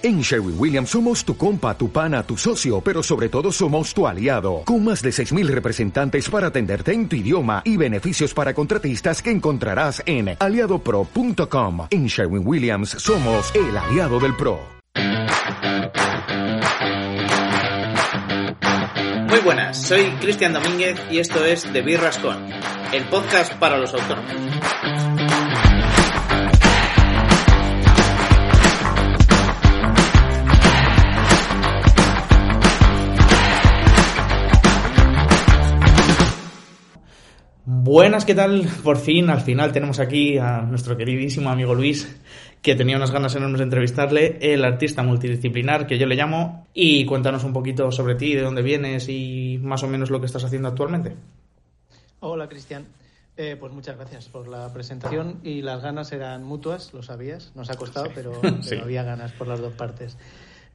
En Sherwin Williams somos tu compa, tu pana, tu socio, pero sobre todo somos tu aliado, con más de 6.000 representantes para atenderte en tu idioma y beneficios para contratistas que encontrarás en aliadopro.com. En Sherwin Williams somos el aliado del PRO. Muy buenas, soy Cristian Domínguez y esto es The el podcast para los autónomos. Buenas, ¿qué tal? Por fin, al final tenemos aquí a nuestro queridísimo amigo Luis, que tenía unas ganas enormes de entrevistarle, el artista multidisciplinar que yo le llamo, y cuéntanos un poquito sobre ti, de dónde vienes y más o menos lo que estás haciendo actualmente. Hola, Cristian. Eh, pues muchas gracias por la presentación y las ganas eran mutuas, lo sabías, nos ha costado, pero, pero había ganas por las dos partes.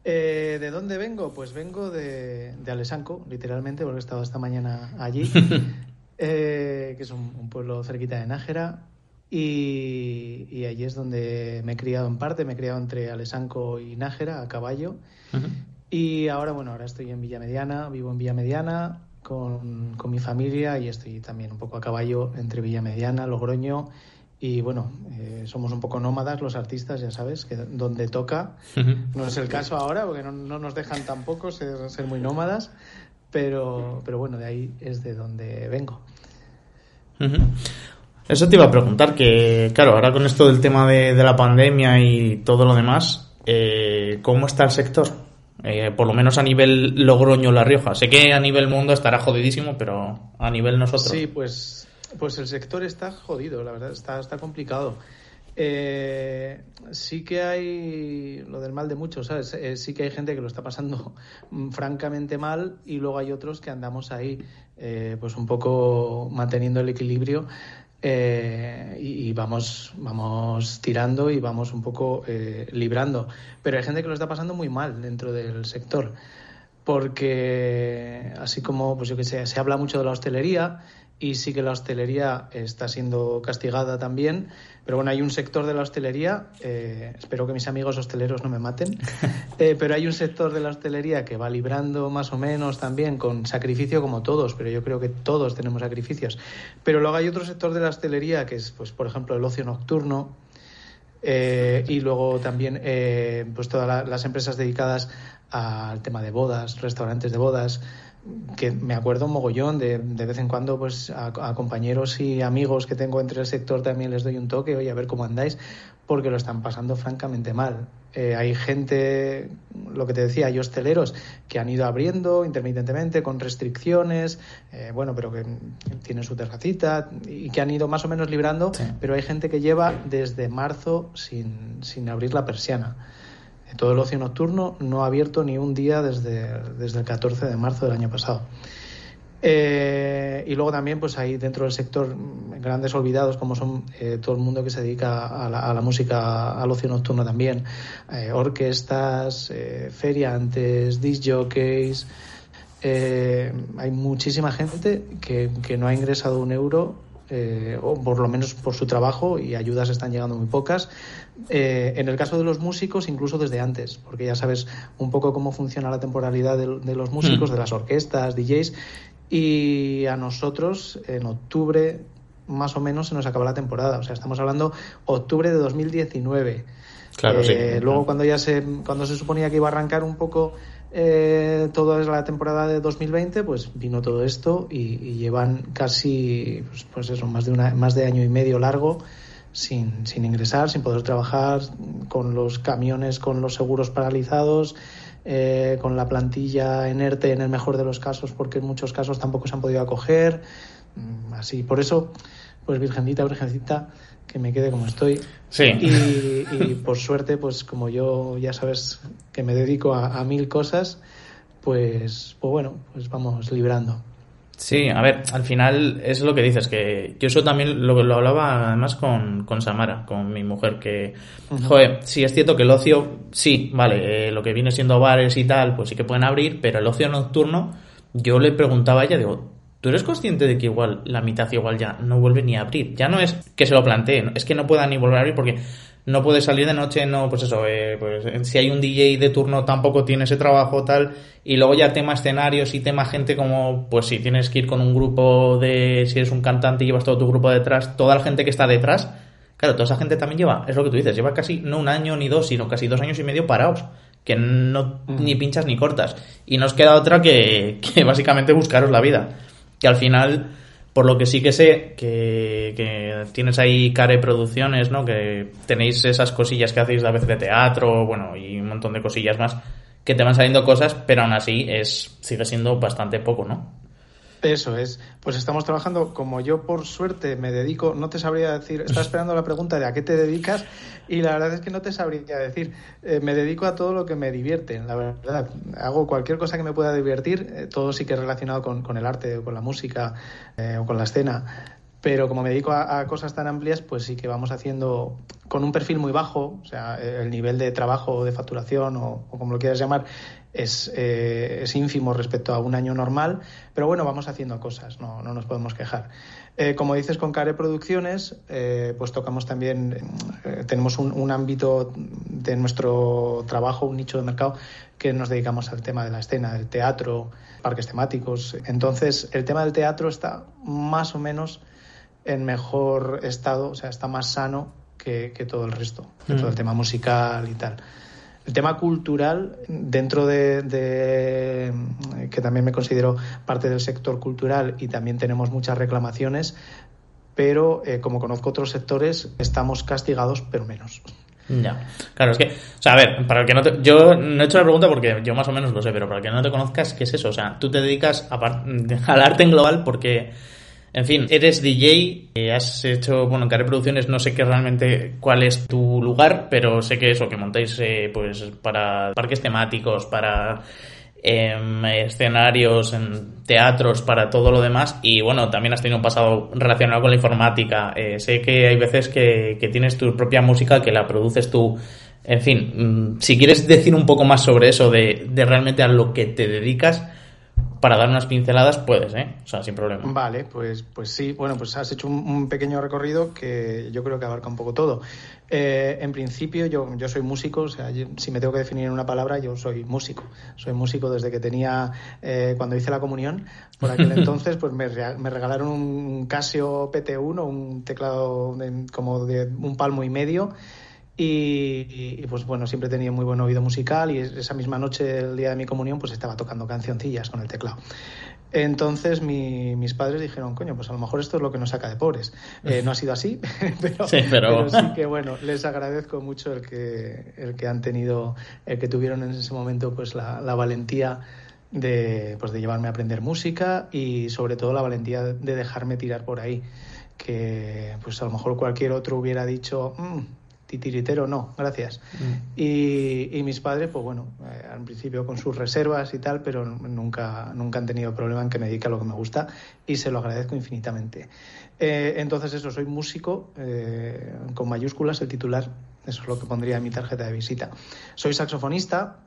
Eh, ¿De dónde vengo? Pues vengo de, de Alesanco, literalmente, porque he estado esta mañana allí. Eh, que es un, pueblo cerquita de Nájera. Y, allí es donde me he criado en parte, me he criado entre Alesanco y Nájera, a caballo. Y ahora, bueno, ahora estoy en Villa Mediana, vivo en Villa Mediana con, mi familia y estoy también un poco a caballo entre Villa Mediana, Logroño. Y bueno, eh, somos un poco nómadas los artistas, ya sabes, que donde toca. No es el caso ahora, porque no, nos dejan tampoco ser, ser muy nómadas pero, pero bueno, de ahí es de donde vengo. Eso te iba a preguntar, que claro, ahora con esto del tema de, la pandemia y todo lo demás, eh, ¿cómo está el sector? Eh, por lo menos a nivel Logroño-La Rioja. Sé que a nivel mundo estará jodidísimo, pero a nivel nosotros. Sí, pues, pues el sector está jodido, la verdad, está, está complicado. Eh, sí que hay lo del mal de muchos, ¿sabes? Eh, sí que hay gente que lo está pasando francamente mal y luego hay otros que andamos ahí, eh, pues un poco manteniendo el equilibrio eh, y, vamos, vamos tirando y vamos un poco librando. Pero hay gente que lo está pasando muy mal dentro del sector, porque así como, pues yo que sé, se habla mucho de la hostelería y sí que la hostelería está siendo castigada también. Pero bueno, hay un sector de la hostelería, eh, espero que mis amigos hosteleros no me maten, eh, pero hay un sector de la hostelería que va librando más o menos también con sacrificio como todos, pero yo creo que todos tenemos sacrificios. Pero luego hay otro sector de la hostelería que es, pues, por ejemplo, el ocio nocturno, eh, y luego también pues todas las empresas dedicadas al tema de bodas, restaurantes de bodas, que me acuerdo un mogollón de, de vez en cuando pues a, compañeros y amigos que tengo entre el sector también les doy un toque, oye, a ver cómo andáis, porque lo están pasando francamente mal. Eh, hay gente, lo que te decía, hay hosteleros que han ido abriendo intermitentemente con restricciones, eh, bueno, pero que tienen su terracita y que han ido más o menos librando, pero hay gente que lleva desde marzo sin, sin abrir la persiana todo el ocio nocturno no ha abierto ni un día desde, desde el 14 de marzo del año pasado. Eh, y luego también pues hay dentro del sector grandes olvidados como son eh, todo el mundo que se dedica a la, música, al ocio nocturno también, eh, orquestas, feriantes, disc jockeys. hay muchísima gente que, que no ha ingresado un euro eh, o por lo menos por su trabajo, y ayudas están llegando muy pocas. Eh, en el caso de los músicos, incluso desde antes, porque ya sabes un poco cómo funciona la temporalidad de, los músicos, mm. de las orquestas, DJs, y a nosotros en octubre más o menos se nos acaba la temporada, o sea, estamos hablando octubre de 2019. Claro, eh, Luego cuando ya se, cuando se suponía que iba a arrancar un poco eh, toda la temporada de 2020, pues vino todo esto y, llevan casi, pues, pues, eso, más de, una, más de año y medio largo sin, sin ingresar, sin poder trabajar, con los camiones, con los seguros paralizados, eh, con la plantilla enerte en el mejor de los casos, porque en muchos casos tampoco se han podido acoger. Mm, así, por eso, pues Virgencita, Virgencita, que me quede como estoy. Sí. Y, por suerte, pues como yo ya sabes que me dedico a, mil cosas, pues, pues bueno, pues vamos librando. Sí, a ver, al final es lo que dices, que yo eso también lo, lo hablaba además con, con Samara, con mi mujer, que, joder, sí es cierto que el ocio, sí, vale, eh, lo que viene siendo bares y tal, pues sí que pueden abrir, pero el ocio nocturno, yo le preguntaba a ella, digo, ¿Tú eres consciente de que igual la mitad igual ya no vuelve ni a abrir? Ya no es que se lo planteen, es que no puedan ni volver a abrir porque no puede salir de noche, no, pues eso, eh, pues eh, si hay un DJ de turno tampoco tiene ese trabajo tal, y luego ya tema escenarios y tema gente como, pues si tienes que ir con un grupo de, si eres un cantante y llevas todo tu grupo detrás, toda la gente que está detrás, claro, toda esa gente también lleva, es lo que tú dices, lleva casi no un año ni dos, sino casi dos años y medio parados, que no ni pinchas ni cortas, y nos queda otra que, que básicamente buscaros la vida que al final, por lo que sí que sé, que, tienes ahí Care Producciones, ¿no? Que tenéis esas cosillas que hacéis a veces de teatro, bueno, y un montón de cosillas más, que te van saliendo cosas, pero aún así es sigue siendo bastante poco, ¿no? Eso es. Pues estamos trabajando, como yo por suerte me dedico, no te sabría decir, estaba esperando la pregunta de a qué te dedicas y la verdad es que no te sabría decir. Eh, me dedico a todo lo que me divierte, la verdad. Hago cualquier cosa que me pueda divertir, eh, todo sí que es relacionado con, el arte, o con la música eh, o con la escena. Pero como me dedico a, cosas tan amplias, pues sí que vamos haciendo con un perfil muy bajo, o sea, el nivel de trabajo, de facturación o, como lo quieras llamar, es, eh, es, ínfimo respecto a un año normal, pero bueno, vamos haciendo cosas, no, no nos podemos quejar. Eh, como dices, con Care Producciones, eh, pues tocamos también, tenemos un, un, ámbito de nuestro trabajo, un nicho de mercado, que nos dedicamos al tema de la escena, del teatro, parques temáticos. Entonces, el tema del teatro está más o menos en mejor estado, o sea, está más sano que, que todo el resto, que todo el mm. tema musical y tal. El tema cultural, dentro de, que también me considero parte del sector cultural y también tenemos muchas reclamaciones, pero eh, como conozco otros sectores, estamos castigados, pero menos. Ya, claro, es que, o sea, a ver, para el que no te, yo no he hecho la pregunta porque yo más o menos lo sé, pero para el que no te conozcas, ¿qué es eso? O sea, tú te dedicas al arte en global porque en fin, eres DJ, eh, has hecho, bueno, en Producciones no sé qué realmente cuál es tu lugar, pero sé que eso, que montáis eh, pues para parques temáticos, para em, escenarios, en teatros, para todo lo demás. Y bueno, también has tenido un pasado relacionado con la informática. Eh, sé que hay veces que, tienes tu propia música, que la produces tú. En fin, mm, si quieres decir un poco más sobre eso, de realmente a lo que te dedicas, para dar unas pinceladas puedes, ¿eh? O sea, sin problema. Vale, pues, pues sí. Bueno, pues has hecho un, pequeño recorrido que yo creo que abarca un poco todo. Eh, en principio, yo, yo soy músico, o sea, si me tengo que definir en una palabra, yo soy músico. Soy músico desde que tenía, eh, cuando hice la comunión, por aquel entonces, pues me, me regalaron un Casio PT1, un teclado como de un palmo y medio y, pues bueno, siempre he tenido muy buen oído musical y esa misma noche, el día de mi comunión, pues estaba tocando cancioncillas con el teclado. Entonces mis padres dijeron, coño, pues a lo mejor esto es lo que nos saca de pobres. Eh, no ha sido así, pero sí, pero... sí, que bueno, les agradezco mucho el que, el que han tenido, el que tuvieron en ese momento pues la, la valentía de, pues, de llevarme a aprender música y sobre todo la valentía de dejarme tirar por ahí. Que pues a lo mejor cualquier otro hubiera dicho, mm, titiritero no, gracias. Mm. Y, mis padres, pues bueno, eh, al principio con sus reservas y tal, pero nunca, nunca han tenido problema en que me dedique a lo que me gusta y se lo agradezco infinitamente. Eh, entonces eso, soy músico, eh, con mayúsculas, el titular, eso es lo que pondría en mi tarjeta de visita. Soy saxofonista,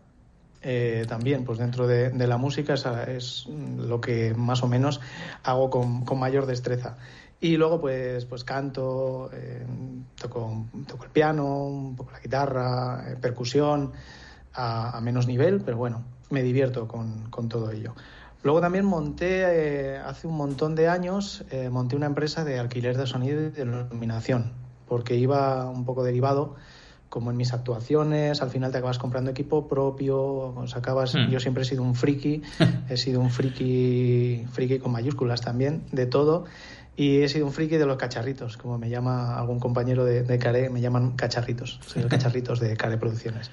también, pues dentro de, la música es, lo que más o menos hago con, con mayor destreza. Y luego pues, pues canto, eh, toco, toco, el piano, un poco la guitarra, eh, percusión, a, menos nivel, pero bueno, me divierto con, con todo ello. Luego también monté, eh, hace un montón de años, monté una empresa de alquiler de sonido y de iluminación, porque iba un poco derivado, como en mis actuaciones, al final te acabas comprando equipo propio, acabas, hmm. yo siempre he sido un friki, he sido un friki, friki con mayúsculas también, de todo, y he sido un friki de los cacharritos, como me llama algún compañero de, de Care, me llaman cacharritos, soy el cacharritos de Care Producciones.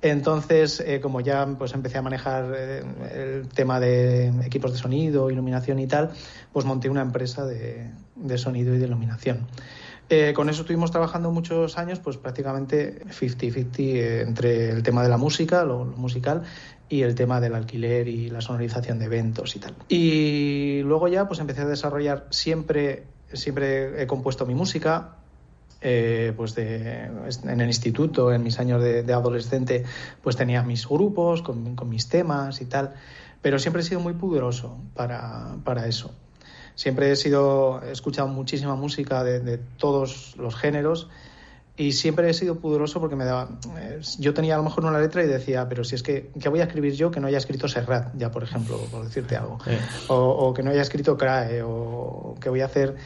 Entonces, eh, como ya pues empecé a manejar eh, el tema de equipos de sonido, iluminación y tal, pues monté una empresa de, de sonido y de iluminación. Eh, con eso estuvimos trabajando muchos años, pues prácticamente 50-50 entre el tema de la música, lo, lo, musical, y el tema del alquiler y la sonorización de eventos y tal. Y luego ya pues empecé a desarrollar siempre, siempre he compuesto mi música, eh, pues en el instituto, en mis años de, adolescente, pues tenía mis grupos con, mis temas y tal, pero siempre he sido muy pudoroso para, para eso. Siempre he sido, he escuchado muchísima música de, todos los géneros y siempre he sido pudoroso porque me daba. Eh, yo tenía a lo mejor una letra y decía, pero si es que, ¿qué voy a escribir yo que no haya escrito Serrat, ya por ejemplo, por decirte algo? O, que no haya escrito Crae, o que voy a hacer.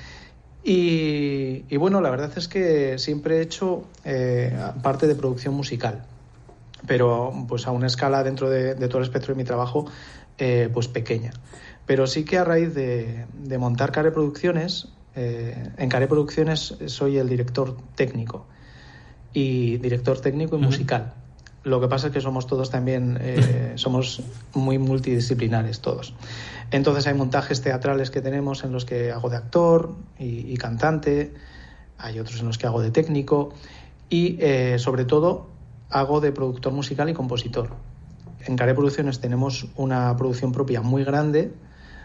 Y, bueno, la verdad es que siempre he hecho eh, parte de producción musical, pero pues a una escala dentro de, todo el espectro de mi trabajo, eh, pues pequeña. Pero sí que a raíz de, montar Care Producciones, eh, en Care Producciones soy el director técnico y director técnico y musical. Lo que pasa es que somos todos también, eh, somos muy multidisciplinares todos. Entonces hay montajes teatrales que tenemos en los que hago de actor y, cantante, hay otros en los que hago de técnico y eh, sobre todo hago de productor musical y compositor. En Care Producciones tenemos una producción propia muy grande,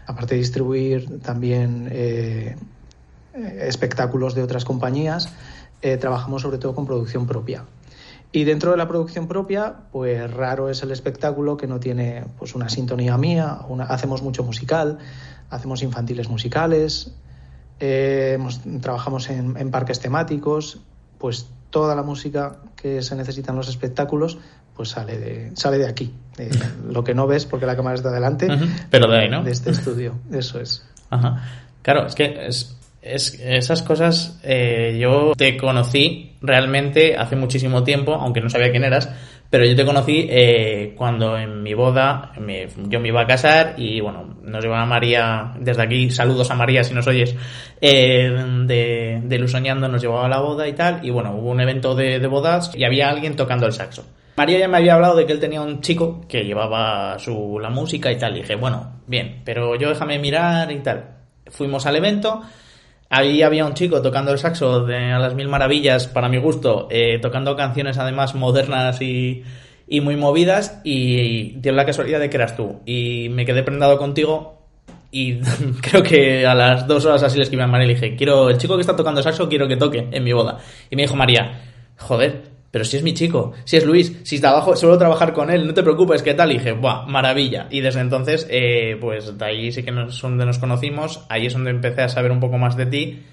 aparte de distribuir también eh, espectáculos de otras compañías, trabajamos sobre todo con producción propia. Y dentro de la producción propia, pues raro es el espectáculo que no tiene pues una sintonía mía. hacemos mucho musical, hacemos infantiles musicales, eh, trabajamos en, parques temáticos, pues toda la música que se necesita en los espectáculos pues sale de, sale de aquí. lo que no ves porque la cámara está delante. Pero de ahí, ¿no? De este estudio, eso es. Ajá. Claro, es que es, es, esas cosas eh, yo te conocí realmente hace muchísimo tiempo, aunque no sabía quién eras, pero yo te conocí eh, cuando en mi boda yo me iba a casar y bueno, nos llevaba María, desde aquí saludos a María si nos oyes, eh, de, de Lusoñando nos llevaba a la boda y tal, y bueno, hubo un evento de, de bodas y había alguien tocando el saxo. María ya me había hablado de que él tenía un chico que llevaba su, la música y tal, y dije, bueno, bien, pero yo déjame mirar y tal. Fuimos al evento Ahí había un chico tocando el saxo de a las mil maravillas, para mi gusto, eh, tocando canciones además modernas y, y muy movidas, y, dio la casualidad de que eras tú. Y me quedé prendado contigo, y creo que a las dos horas así le escribí a María y le dije, quiero, el chico que está tocando saxo quiero que toque en mi boda. Y me dijo María, joder, pero si es mi chico, si es Luis, si trabajo, suelo trabajar con él, no te preocupes, ¿qué tal? Y dije, ¡buah! Maravilla. Y desde entonces, eh, pues de ahí sí que es donde nos conocimos, ahí es donde empecé a saber un poco más de ti.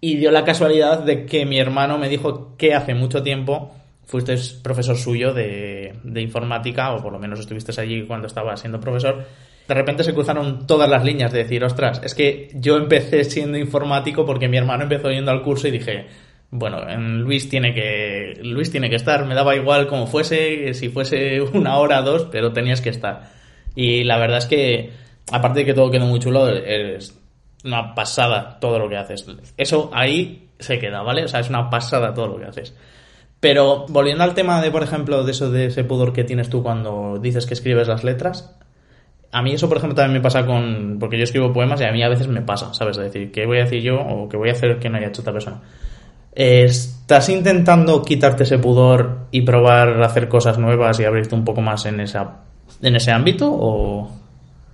Y dio la casualidad de que mi hermano me dijo que hace mucho tiempo fuiste profesor suyo de, de informática, o por lo menos estuviste allí cuando estaba siendo profesor. De repente se cruzaron todas las líneas de decir, ostras, es que yo empecé siendo informático porque mi hermano empezó yendo al curso y dije, bueno, Luis tiene que Luis tiene que estar, me daba igual como fuese, si fuese una hora dos, pero tenías que estar. Y la verdad es que aparte de que todo quedó muy chulo, es una pasada todo lo que haces. Eso ahí se queda, ¿vale? O sea, es una pasada todo lo que haces. Pero volviendo al tema de, por ejemplo, de eso de ese pudor que tienes tú cuando dices que escribes las letras, a mí eso, por ejemplo, también me pasa con... Porque yo escribo poemas y a mí a veces me pasa, ¿sabes? Es decir, ¿qué voy a decir yo o qué voy a hacer que no haya hecho otra persona? ¿Estás intentando quitarte ese pudor y probar hacer cosas nuevas y abrirte un poco más en, esa, en ese ámbito? O...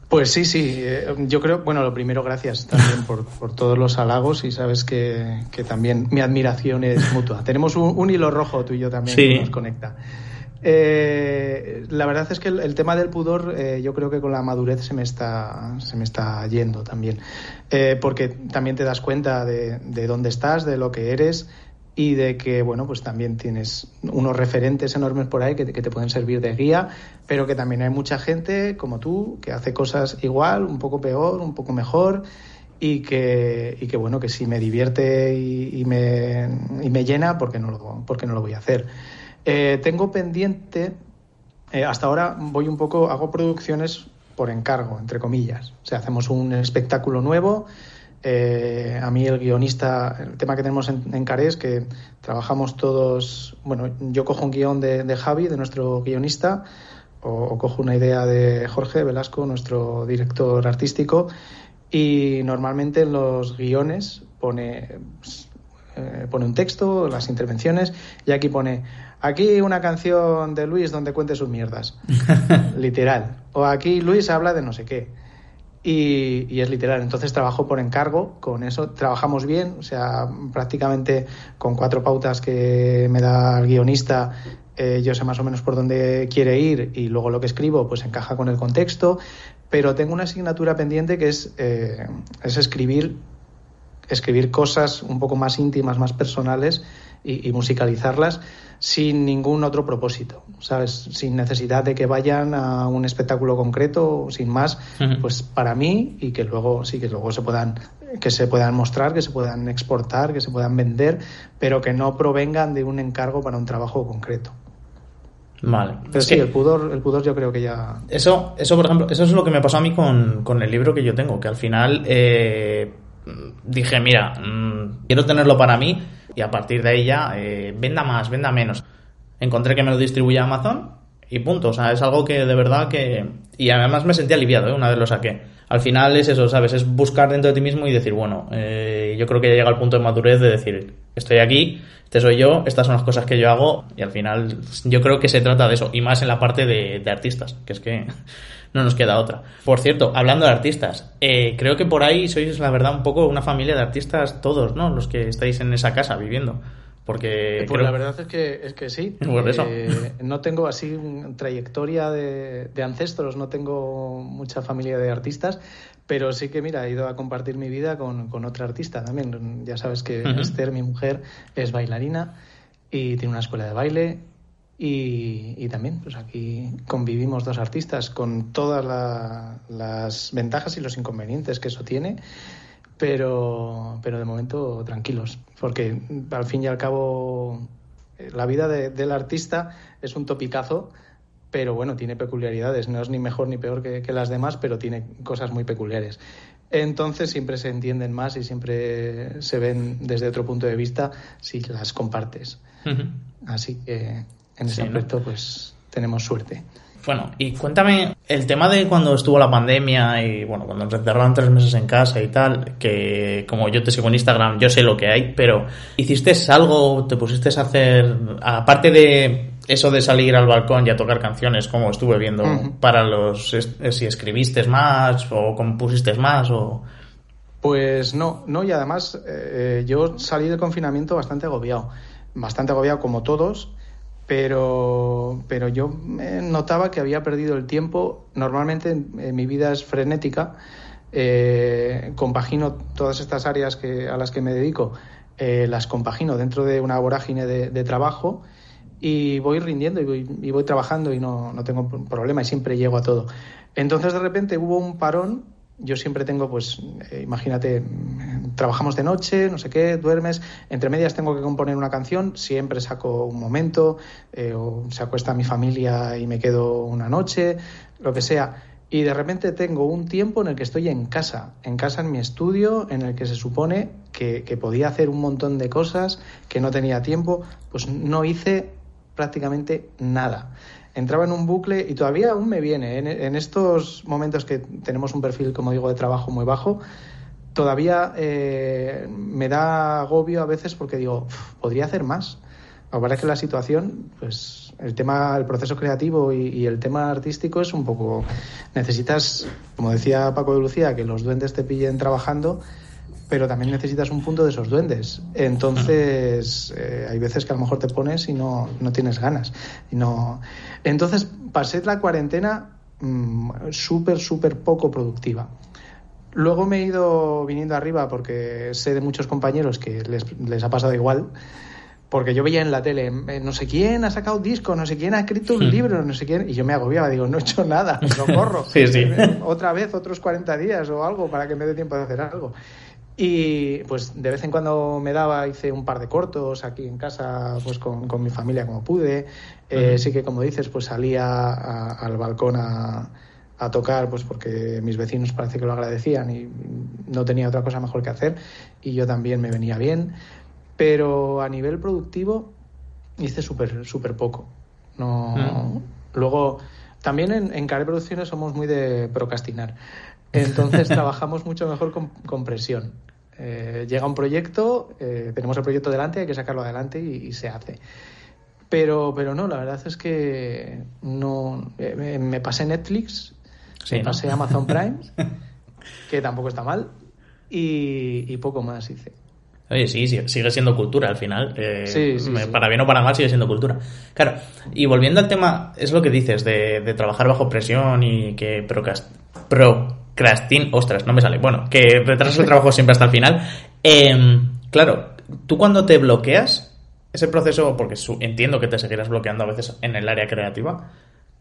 Pues sí, sí. Eh, yo creo, bueno, lo primero, gracias también por, todos los halagos y sabes que, también mi admiración es mutua. Tenemos un, hilo rojo tú y yo también que nos conecta. Eh, la verdad es que el, tema del pudor eh, yo creo que con la madurez se me está, se me está yendo también, eh, porque también te das cuenta de, dónde estás, de lo que eres y de que, bueno, pues también tienes unos referentes enormes por ahí que, te pueden servir de guía, pero que también hay mucha gente como tú que hace cosas igual, un poco peor, un poco mejor y que, y que bueno, que si me divierte y, me, y me llena, porque no lo, porque no lo voy a hacer. Eh, tengo pendiente, eh, hasta ahora voy un poco, hago producciones por encargo, entre comillas. O sea, hacemos un espectáculo nuevo. Eh, a mí el guionista, el tema que tenemos en, en es que trabajamos todos, bueno, yo cojo un guion de, Javi, de nuestro guionista, o, cojo una idea de Jorge Velasco, nuestro director artístico, y normalmente en los guiones pone, pone un texto, las intervenciones, y aquí pone Aquí una canción de Luis donde cuente sus mierdas. literal. O aquí Luis habla de no sé qué. Y, es literal. Entonces trabajo por encargo con eso. Trabajamos bien, o sea, prácticamente con cuatro pautas que me da el guionista, eh, yo sé más o menos por dónde quiere ir y luego lo que escribo pues encaja con el contexto, pero tengo una asignatura pendiente que es, eh, es escribir, escribir cosas un poco más íntimas, más personales y, musicalizarlas sin ningún otro propósito, ¿sabes? Sin necesidad de que vayan a un espectáculo concreto, sin más, pues para mí y que luego sí que luego se puedan que se puedan mostrar, que se puedan exportar, que se puedan vender, pero que no provengan de un encargo para un trabajo concreto. Vale. Pero sí, el pudor, el pudor yo creo que ya. Eso, eso, por ejemplo, eso es lo que me pasó a mí con, con el libro que yo tengo, que al final eh, dije, mira, mm, quiero tenerlo para mí y a partir de ahí ya eh, venda más, venda menos. Encontré que me lo distribuía Amazon y punto. O sea, es algo que de verdad que. Y además me sentí aliviado ¿eh? una vez lo saqué. Al final es eso, ¿sabes? Es buscar dentro de ti mismo y decir, bueno, eh, yo creo que ya llega al punto de madurez de decir, estoy aquí, este soy yo, estas son las cosas que yo hago y al final yo creo que se trata de eso. Y más en la parte de, de artistas, que es que no nos queda otra. Por cierto, hablando de artistas, eh, creo que por ahí sois, la verdad, un poco una familia de artistas todos, ¿no? Los que estáis en esa casa viviendo. Porque pues la verdad es que, es que sí. Eh, no tengo así trayectoria de, ancestros, no tengo mucha familia de artistas, pero sí que, mira, he ido a compartir mi vida con, con otra artista también. Ya sabes que Esther, mi mujer, es bailarina y tiene una escuela de baile y, también, pues aquí convivimos dos artistas con todas las ventajas y los inconvenientes que eso tiene, pero, pero de momento tranquilos, porque al fin y al cabo la vida del artista es un topicazo, pero bueno, tiene peculiaridades, no es ni mejor ni peor que, las demás, pero tiene cosas muy peculiares. Entonces siempre se entienden más y siempre se ven desde otro punto de vista si las compartes. Así que en ese aspecto pues tenemos suerte. Bueno, y cuéntame el tema de cuando estuvo la pandemia y bueno, cuando nos encerraron tres meses en casa y tal, que como yo te sigo en Instagram, yo sé lo que hay, pero ¿hiciste algo, te pusiste a hacer, aparte de eso de salir al balcón y a tocar canciones, como estuve viendo, para los, si escribiste más o compusiste más o... Pues no, no, y además eh, yo salí del confinamiento bastante agobiado, bastante agobiado como todos, pero, pero yo notaba que había perdido el tiempo. Normalmente mi vida es frenética, eh, compagino todas estas áreas a las que me dedico, eh, las compagino dentro de una vorágine de, trabajo y voy rindiendo y voy, y voy trabajando y no, no, tengo problema y siempre llego a todo. Entonces de repente hubo un parón yo siempre tengo, pues, eh, imagínate, trabajamos de noche, no sé qué, duermes, entre medias tengo que componer una canción, siempre saco un momento, eh, o se acuesta mi familia y me quedo una noche, lo que sea. Y de repente tengo un tiempo en el que estoy en casa, en casa en mi estudio, en el que se supone que, que podía hacer un montón de cosas, que no tenía tiempo, pues no hice prácticamente nada entraba en un bucle y todavía aún me viene. ¿eh? En, estos momentos que tenemos un perfil, como digo, de trabajo muy bajo, todavía eh, me da agobio a veces porque digo, podría hacer más. Ahora que la situación, pues el tema, el proceso creativo y, y, el tema artístico es un poco. Necesitas, como decía Paco de Lucía, que los duendes te pillen trabajando pero también necesitas un punto de esos duendes. Entonces, eh, hay veces que a lo mejor te pones y no, no tienes ganas. Y no... Entonces, pasé la cuarentena mm, súper, súper poco productiva. Luego me he ido viniendo arriba porque sé de muchos compañeros que les, les ha pasado igual porque yo veía en la tele, eh, no sé quién ha sacado disco, no sé quién ha escrito un hmm. libro, no sé quién, y yo me agobiaba, digo, no he hecho nada, corro sí, sí. Otra vez, otros 40 días o algo para que me dé tiempo de hacer algo. Y pues de vez en cuando me daba, hice un par de cortos aquí en casa, pues con, mi familia como pude. Eh, sí que como dices, pues salía al balcón a, a, tocar, pues porque mis vecinos parece que lo agradecían y no tenía otra cosa mejor que hacer y yo también me venía bien. Pero a nivel productivo hice súper súper poco. No, Luego, también en, en Care Producciones somos muy de procrastinar. Entonces trabajamos mucho mejor con, presión. Eh, llega un proyecto, eh, tenemos el proyecto delante, hay que sacarlo adelante y, se hace. Pero, pero no, la verdad es que no eh, me, pasé Netflix, me pasé Amazon Prime, que tampoco está mal, y, poco más hice. Oye, sí, sigue siendo cultura al final. Eh, para bien o para mal sigue siendo cultura. Claro, y volviendo al tema, es lo que dices de, trabajar bajo presión y que procrastin... Ostras, no me sale. Bueno, que retrasas el trabajo siempre hasta el final. Em, claro, tú cuando te bloqueas, ese proceso, porque entiendo que te seguirás bloqueando a veces en el área creativa,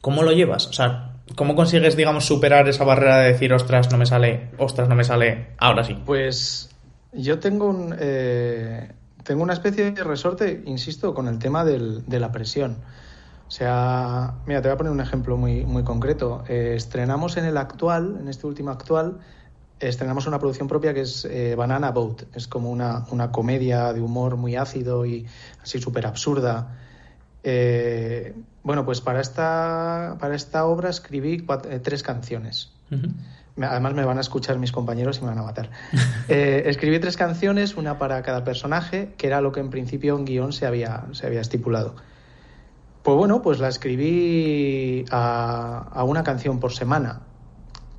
¿cómo lo llevas? O sea, ¿cómo consigues, digamos, superar esa barrera de decir, ostras, no me sale, ostras, no me sale, ahora sí? Pues yo tengo un, eh, tengo una especie de resorte, insisto, con el tema del, de la presión. O sea, mira, te voy a poner un ejemplo muy, muy concreto. Eh, estrenamos en el actual, en este último actual, estrenamos una producción propia que es eh, Banana Boat. Es como una, una, comedia de humor muy ácido y así súper absurda. bueno, pues para esta, para esta obra escribí tres canciones además me van a escuchar mis compañeros y me van a matar. Eh, escribí tres canciones, una para cada personaje, que era lo que en principio en guion se había, se había estipulado. Pues bueno, pues la escribí a, una canción por semana.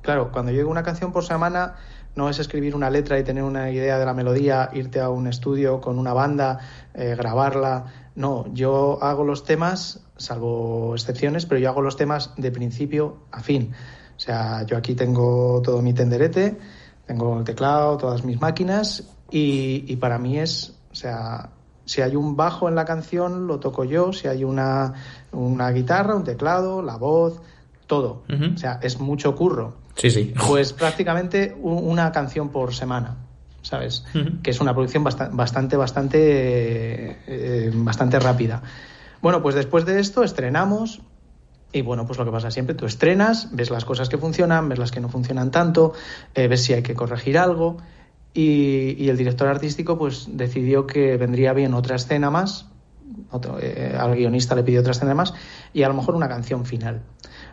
Claro, cuando yo digo una canción por semana, no es escribir una letra y tener una idea de la melodía, irte a un estudio con una banda, eh, grabarla. No, yo hago los temas, salvo excepciones, pero yo hago los temas de principio a fin. O sea, yo aquí tengo todo mi tenderete, tengo el teclado, todas mis máquinas y, para mí es, o sea, si hay un bajo en la canción, lo toco yo, si hay una, una guitarra, un teclado, la voz, todo. O sea, es mucho curro. Sí, sí. Pues prácticamente una canción por semana, ¿sabes? Que es una producción bastante, bastante, bastante, eh, bastante rápida. Bueno, pues después de esto estrenamos, y bueno, pues lo que pasa siempre, tú estrenas, ves las cosas que funcionan, ves las que no funcionan tanto, eh, ves si hay que corregir algo. Y, el director artístico pues decidió que vendría bien otra escena más, eh, al guionista le pidió otra escena más y a lo mejor una canción final.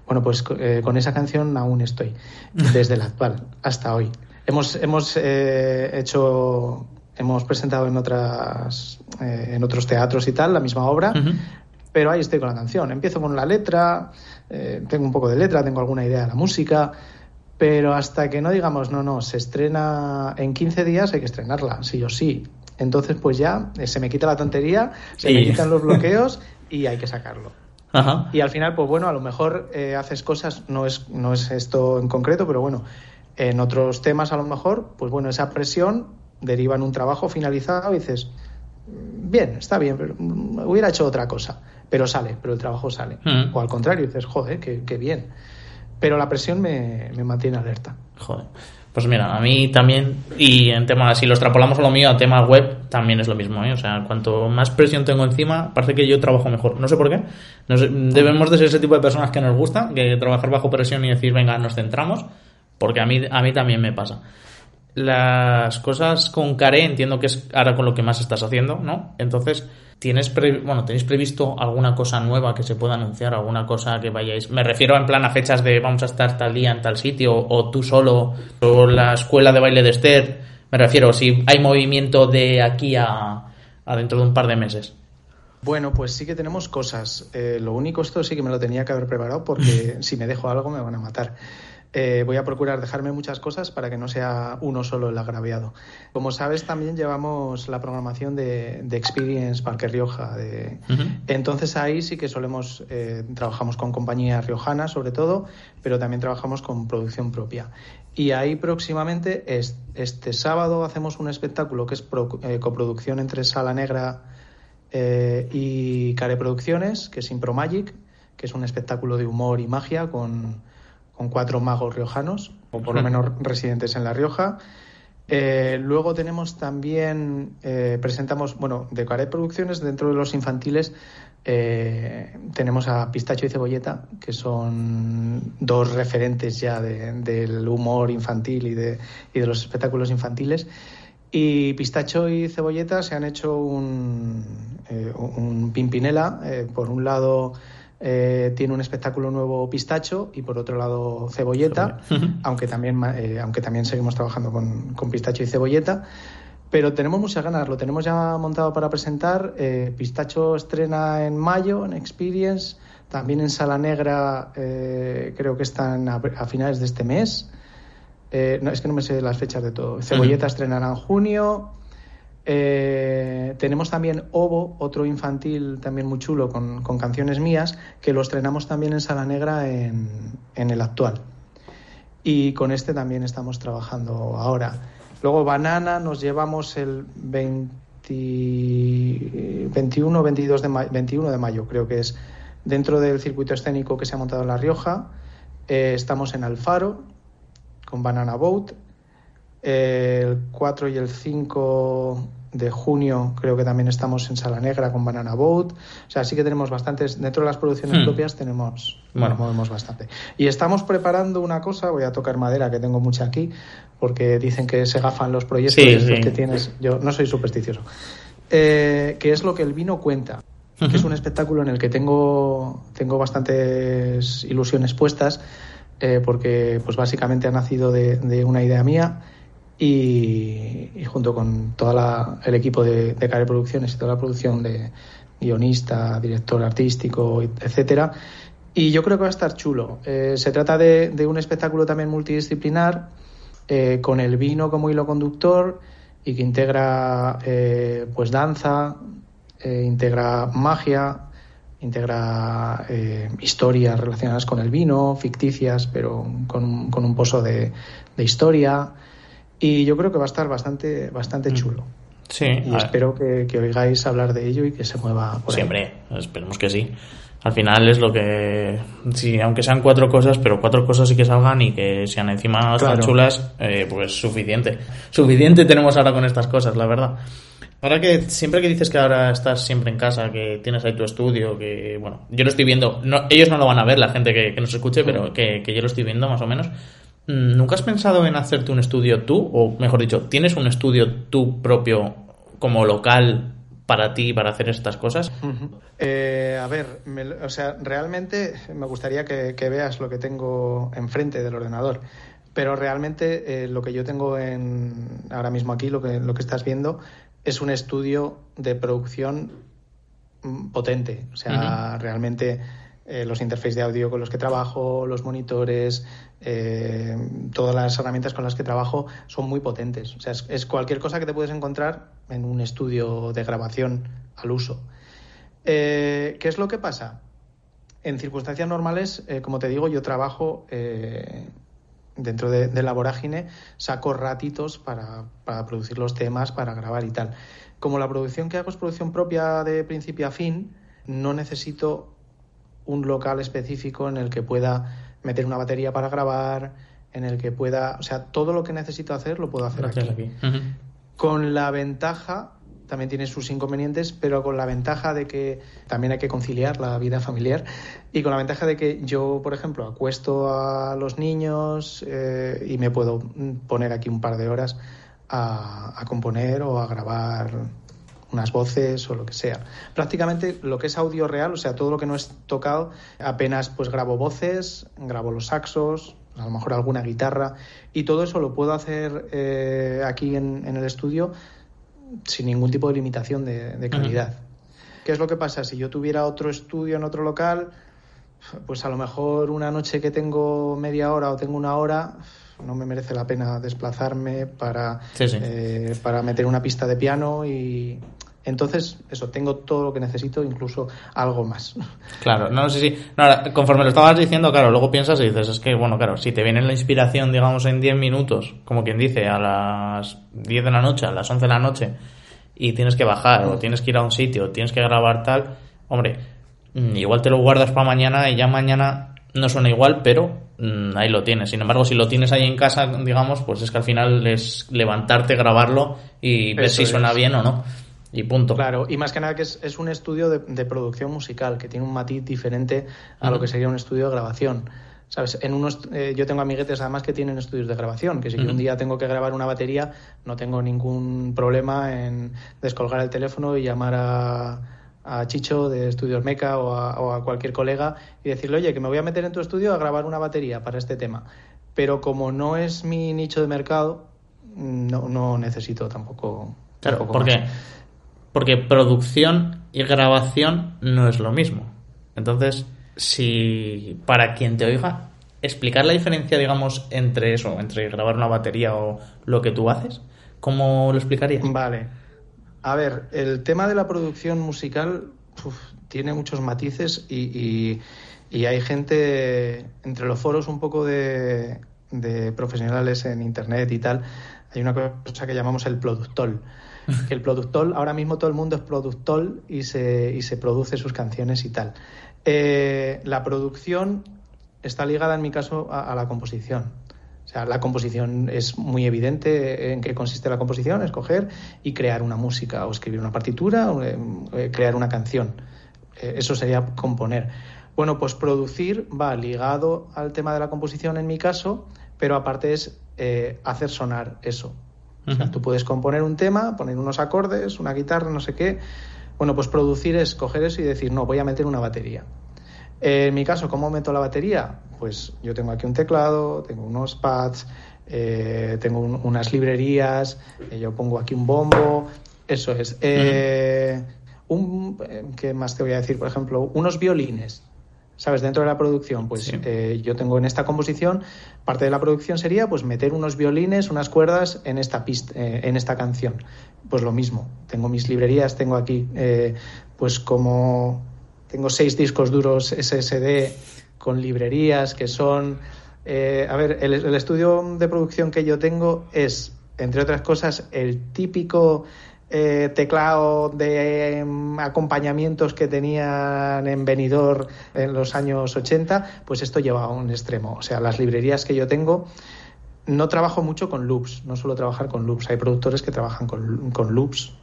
Bueno, pues eh, con esa canción aún estoy, desde la actual hasta hoy. Hemos, hemos hecho, hemos presentado en otras, en otros teatros y tal la misma obra, pero ahí estoy con la canción. Empiezo con la letra, eh, tengo un poco de letra, tengo alguna idea de la música, pero hasta que no digamos, no, no, se estrena en 15 días, hay que estrenarla, sí o sí. Entonces, pues ya eh, se me quita la tontería, se me quitan los bloqueos y hay que sacarlo. Y al final, pues bueno, a lo mejor eh, haces cosas, no es, no es esto en concreto, pero bueno, en otros temas a lo mejor, pues bueno, esa presión deriva en un trabajo finalizado y dices, bien, está bien, pero hubiera hecho otra cosa pero sale, pero el trabajo sale. Mm. O al contrario, dices, joder, qué, bien. Pero la presión me, mantiene alerta. Joder. Pues mira, a mí también, y en tema, si lo extrapolamos a lo mío, a tema web, también es lo mismo, ¿eh? O sea, cuanto más presión tengo encima, parece que yo trabajo mejor. No sé por qué. debemos de ser ese tipo de personas que nos gusta, que trabajar bajo presión y decir, venga, nos centramos, porque a mí, a mí también me pasa. Las cosas con Care entiendo que es ahora con lo que más estás haciendo, ¿no? Entonces, ¿Tienes bueno, ¿Tenéis previsto alguna cosa nueva que se pueda anunciar? ¿Alguna cosa que vayáis? Me refiero en plan a fechas de vamos a estar tal día en tal sitio, o tú solo, o la escuela de baile de Esther. Me refiero, si hay movimiento de aquí a, dentro de un par de meses. Bueno, pues sí que tenemos cosas. Eh, lo único, esto sí que me lo tenía que haber preparado porque si me dejo algo me van a matar. Eh, voy a procurar dejarme muchas cosas para que no sea uno solo el agraviado. Como sabes, también llevamos la programación de, Experience Parque Rioja. Entonces ahí sí que solemos, eh, trabajamos con compañías riojanas sobre todo, pero también trabajamos con producción propia. Y ahí próximamente, este sábado, hacemos un espectáculo que es eh, coproducción entre Sala Negra y Care Producciones, que es Impro Magic, que es un espectáculo de humor y magia con con cuatro magos riojanos, o por lo menos residentes en La Rioja. Eh, luego tenemos también, eh, presentamos, bueno, de Caret Producciones, dentro de los infantiles, eh, tenemos a Pistacho y Cebolleta, que son dos referentes ya del humor infantil y de, y de los espectáculos infantiles. Y Pistacho y Cebolleta se han hecho un, un Pimpinela, por un lado eh, tiene un espectáculo nuevo Pistacho y por otro lado Cebolleta, aunque también, eh, aunque también seguimos trabajando con, Pistacho y Cebolleta. Pero tenemos muchas ganas, lo tenemos ya montado para presentar. Eh, Pistacho estrena en mayo en Experience, también en Sala Negra creo que están a, finales de este mes. no, es que no me sé las fechas de todo. Cebolleta estrenará en junio. Eh, tenemos también Ovo, otro infantil también muy chulo con, canciones mías, que lo estrenamos también en Sala Negra en, el actual. Y con este también estamos trabajando ahora. Luego Banana nos llevamos el 21 22 de 21 de mayo, creo que es, dentro del circuito escénico que se ha montado en La Rioja. Eh, estamos en Alfaro con Banana Boat el 4 y el 5 de junio creo que también estamos en Sala Negra con Banana Boat. O sea, sí que tenemos bastantes, dentro de las producciones hmm. propias tenemos, bueno. movemos bastante. Y estamos preparando una cosa, voy a tocar madera que tengo mucha aquí, porque dicen que se gafan los proyectos que tienes. Yo no soy supersticioso. Eh, que es lo que el vino cuenta. Que es un espectáculo en el que tengo, tengo bastantes ilusiones puestas, eh, porque pues básicamente ha nacido de, de una idea mía y, junto con todo el equipo de, Care Producciones y toda la producción de guionista, director artístico, etcétera. Y yo creo que va a estar chulo. Eh, se trata de, un espectáculo también multidisciplinar, eh, con el vino como hilo conductor y que integra eh, pues danza, integra magia, integra historias relacionadas con el vino, ficticias, pero con, un pozo de historia. Y yo creo que va a estar bastante, bastante mm. chulo. Sí. Y espero que, oigáis hablar de ello y que se mueva por Siempre, esperemos que sí. Al final es lo que. Sí, aunque sean cuatro cosas, pero cuatro cosas sí que salgan y que sean encima tan chulas, eh, pues suficiente. Suficiente tenemos ahora con estas cosas, la verdad. Ahora que siempre que dices que ahora estás siempre en casa, que tienes ahí tu estudio, que bueno, yo lo estoy viendo, no, ellos no lo van a ver, la gente que, nos escuche, pero que, que yo lo estoy viendo más o menos. ¿Nunca has pensado en hacerte un estudio tú? O mejor dicho, ¿tienes un estudio tú propio como local para ti para hacer estas cosas? Eh, a ver, o sea, realmente me gustaría que, veas lo que tengo enfrente del ordenador. Pero realmente eh, lo que yo tengo en, ahora mismo aquí, lo que, lo que estás viendo, es un estudio de producción mm, potente. O sea, realmente eh, los interfaces de audio con los que trabajo, los monitores, eh, todas las herramientas con las que trabajo son muy potentes. O sea, es, cualquier cosa que te puedes encontrar en un estudio de grabación al uso. Eh, ¿Qué es lo que pasa? En circunstancias normales, como te digo, yo trabajo dentro de, la vorágine, saco ratitos para producir los temas, para grabar y tal. Como la producción que hago es producción propia de principio a fin, no necesito un local específico en el que pueda meter una batería para grabar, en el que pueda, o sea, todo lo que necesito hacer lo puedo hacer aquí. Con la ventaja, también tiene sus inconvenientes, pero con la ventaja de que también hay que conciliar la vida familiar y con la ventaja de que yo, por ejemplo, acuesto a los niños eh, y me puedo poner aquí un par de horas a, a componer o a grabar unas voces o lo que sea. Prácticamente lo que es audio real, o sea, todo lo que no es tocado, apenas pues grabo voces, grabo los saxos, a lo mejor alguna guitarra, y todo eso lo puedo hacer eh, aquí en, el estudio sin ningún tipo de limitación de, calidad. ¿Qué es lo que pasa? Si yo tuviera otro estudio en otro local, pues a lo mejor una noche que tengo media hora o tengo una hora, no me merece la pena desplazarme para, eh, para meter una pista de piano y, entonces, eso, tengo todo lo que necesito, incluso algo más. Claro, no sé si. conforme lo estabas diciendo, claro, luego piensas y dices, es que, bueno, claro, si te viene la inspiración, digamos, en 10 minutos, como quien dice, a las 10 de la noche, a las 11 de la noche, y tienes que bajar, o tienes que ir a un sitio, o tienes que grabar tal, hombre, mm, igual te lo guardas para mañana y ya mañana no suena igual, pero mm, ahí lo tienes. Sin embargo, si lo tienes ahí en casa, digamos, pues es que al final es levantarte, grabarlo y ver si suena bien o no. Y punto. Claro, y más que nada que es, un estudio de, producción musical, que tiene un matiz diferente a lo que sería un estudio de grabación. ¿Sabes? En unos, eh, yo tengo amiguetes además que tienen estudios de grabación, que si un día tengo que grabar una batería, no tengo ningún problema en descolgar el teléfono y llamar a, a Chicho de Estudios Meca o a, o a, cualquier colega y decirle, oye, que me voy a meter en tu estudio a grabar una batería para este tema. Pero como no es mi nicho de mercado, no, no necesito tampoco. Claro, porque porque producción y grabación no es lo mismo. Entonces, si para quien te oiga, explicar la diferencia, digamos, entre eso, entre grabar una batería o lo que tú haces, ¿cómo lo explicarías? Vale. A ver, el tema de la producción musical tiene muchos matices y, hay gente entre los foros un poco de, profesionales en internet y tal. Hay una cosa que llamamos el productor. Que el productor, ahora mismo todo el mundo es productor y se, y se produce sus canciones y tal. Eh, la producción está ligada en mi caso a, la composición. O sea, la composición es muy evidente en qué consiste la composición, escoger y crear una música o escribir una partitura o eh, crear una canción. Eh, eso sería componer. Bueno, pues producir va ligado al tema de la composición en mi caso, pero aparte es eh, hacer sonar eso. O sea, tú puedes componer un tema, poner unos acordes, una guitarra, no sé qué. Bueno, pues producir es coger eso y decir, no, voy a meter una batería. Eh, en mi caso, ¿cómo meto la batería? Pues yo tengo aquí un teclado, tengo unos pads, tengo unas librerías, yo pongo aquí un bombo, eso es. Un, eh, ¿Qué más te voy a decir? Por ejemplo, unos violines. ¿Sabes? Dentro de la producción, pues eh, yo tengo en esta composición, parte de la producción sería pues meter unos violines, unas cuerdas en esta pista, eh, en esta canción. Pues lo mismo. Tengo mis librerías, tengo aquí, pues como tengo seis discos duros SSD con librerías que son. a ver, el estudio de producción que yo tengo es, entre otras cosas, el típico eh, teclado de em, acompañamientos que tenían en Benidorm en los años 80, pues esto lleva a un extremo. O sea, las librerías que yo tengo, no trabajo mucho con loops, no suelo trabajar con loops. Hay productores que trabajan con, loops.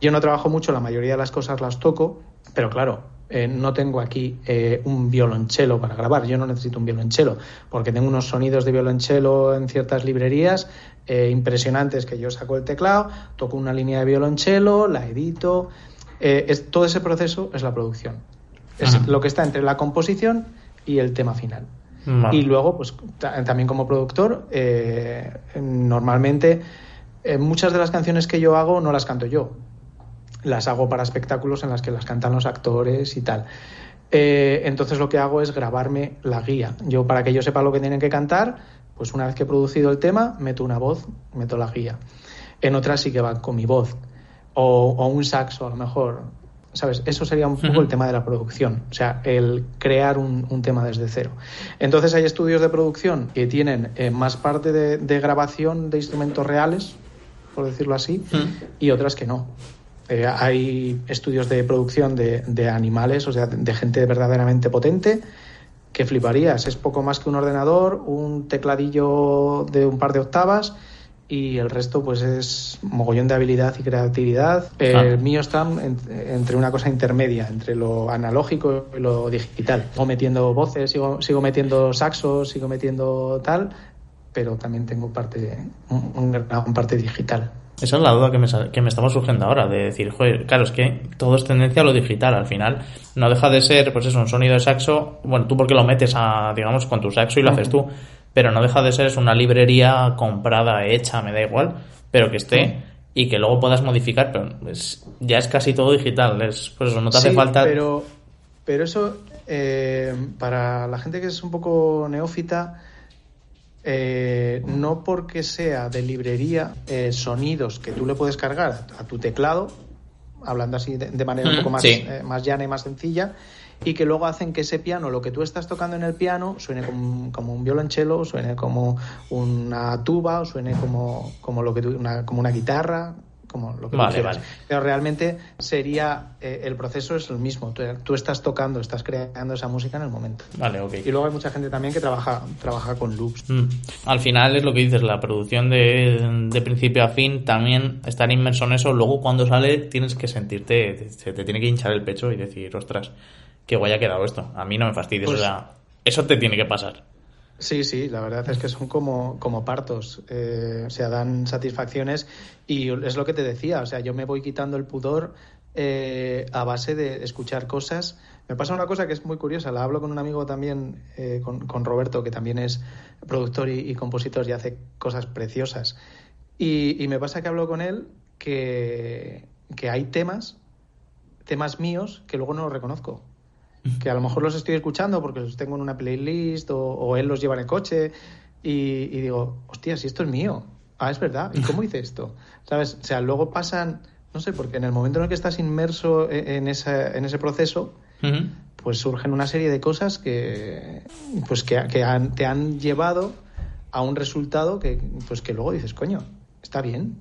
Yo no trabajo mucho, la mayoría de las cosas las toco, pero claro, eh, no tengo aquí eh, un violonchelo para grabar. Yo no necesito un violonchelo, porque tengo unos sonidos de violonchelo en ciertas librerías eh, impresionantes que yo saco el teclado, toco una línea de violonchelo, la edito. es, todo ese proceso es la producción. Es lo que está entre la composición y el tema final. Y luego, pues también como productor, normalmente muchas de las canciones que yo hago no las canto yo las hago para espectáculos en las que las cantan los actores y tal. Eh, entonces lo que hago es grabarme la guía. Yo, para que yo sepa lo que tienen que cantar, pues una vez que he producido el tema, meto una voz, meto la guía. En otras sí que van con mi voz. O, un saxo, a lo mejor. ¿Sabes? Eso sería un poco el tema de la producción. O sea, el crear un, tema desde cero. Entonces hay estudios de producción que tienen eh, más parte de, grabación de instrumentos reales, por decirlo así, y otras que no. Eh, hay estudios de producción de, animales, o sea, de, gente verdaderamente potente, que fliparías. Es poco más que un ordenador, un tecladillo de un par de octavas y el resto pues es mogollón de habilidad y creatividad. El mío está entre una cosa intermedia, entre lo analógico y lo digital. Sigo metiendo voces, sigo, sigo metiendo saxos, sigo metiendo tal, pero también tengo parte, un, un parte digital. Esa es la duda que me, que me estaba surgiendo ahora, de decir, joder, claro, es que todo es tendencia a lo digital, al final no deja de ser, pues eso, un sonido de saxo, bueno, tú porque lo metes a, digamos, con tu saxo y lo haces tú, pero no deja de ser, es una librería comprada, hecha, me da igual, pero que esté y que luego puedas modificar, pero ya es casi todo digital, es, pues eso, no te hace falta... Pero, pero eso, eh, para la gente que es un poco neófita, eh, no porque sea de librería, eh, sonidos que tú le puedes cargar a, tu teclado, hablando así de, manera un poco más, eh, más llana y más sencilla, y que luego hacen que ese piano, lo que tú estás tocando en el piano, suene como, un violonchelo, suene como una tuba, o suene como, como, lo que como una guitarra, como lo que vale, vale. Pero realmente sería eh, el proceso es el mismo. Tú, estás tocando, estás creando esa música en el momento. Vale, ok. Y luego hay mucha gente también que trabaja, trabaja con loops. Mm. Al final es lo que dices, la producción de, de, principio a fin, también estar inmerso en eso. Luego cuando sale tienes que sentirte, se te tiene que hinchar el pecho y decir, ostras, qué guay ha quedado esto. A mí no me fastidies. Pues o sea, eso te tiene que pasar. Sí, sí, la verdad es que son como, como partos, eh, o sea, dan satisfacciones y es lo que te decía, o sea, yo me voy quitando el pudor eh, a base de escuchar cosas. Me pasa una cosa que es muy curiosa, la hablo con un amigo también, eh, con, Roberto, que también es productor y, compositor y hace cosas preciosas. Y, y, me pasa que hablo con él que, que hay temas, temas míos, que luego no los reconozco que a lo mejor los estoy escuchando porque los tengo en una playlist o, él los lleva en el coche y, digo, hostia, si esto es mío. Ah, es verdad. ¿Y cómo hice esto? ¿Sabes? O sea, luego pasan no sé, porque en el momento en el que estás inmerso e, en, esa, en ese proceso, pues surgen una serie de cosas que, pues que, te han llevado a un resultado que, pues que luego dices, coño, está bien.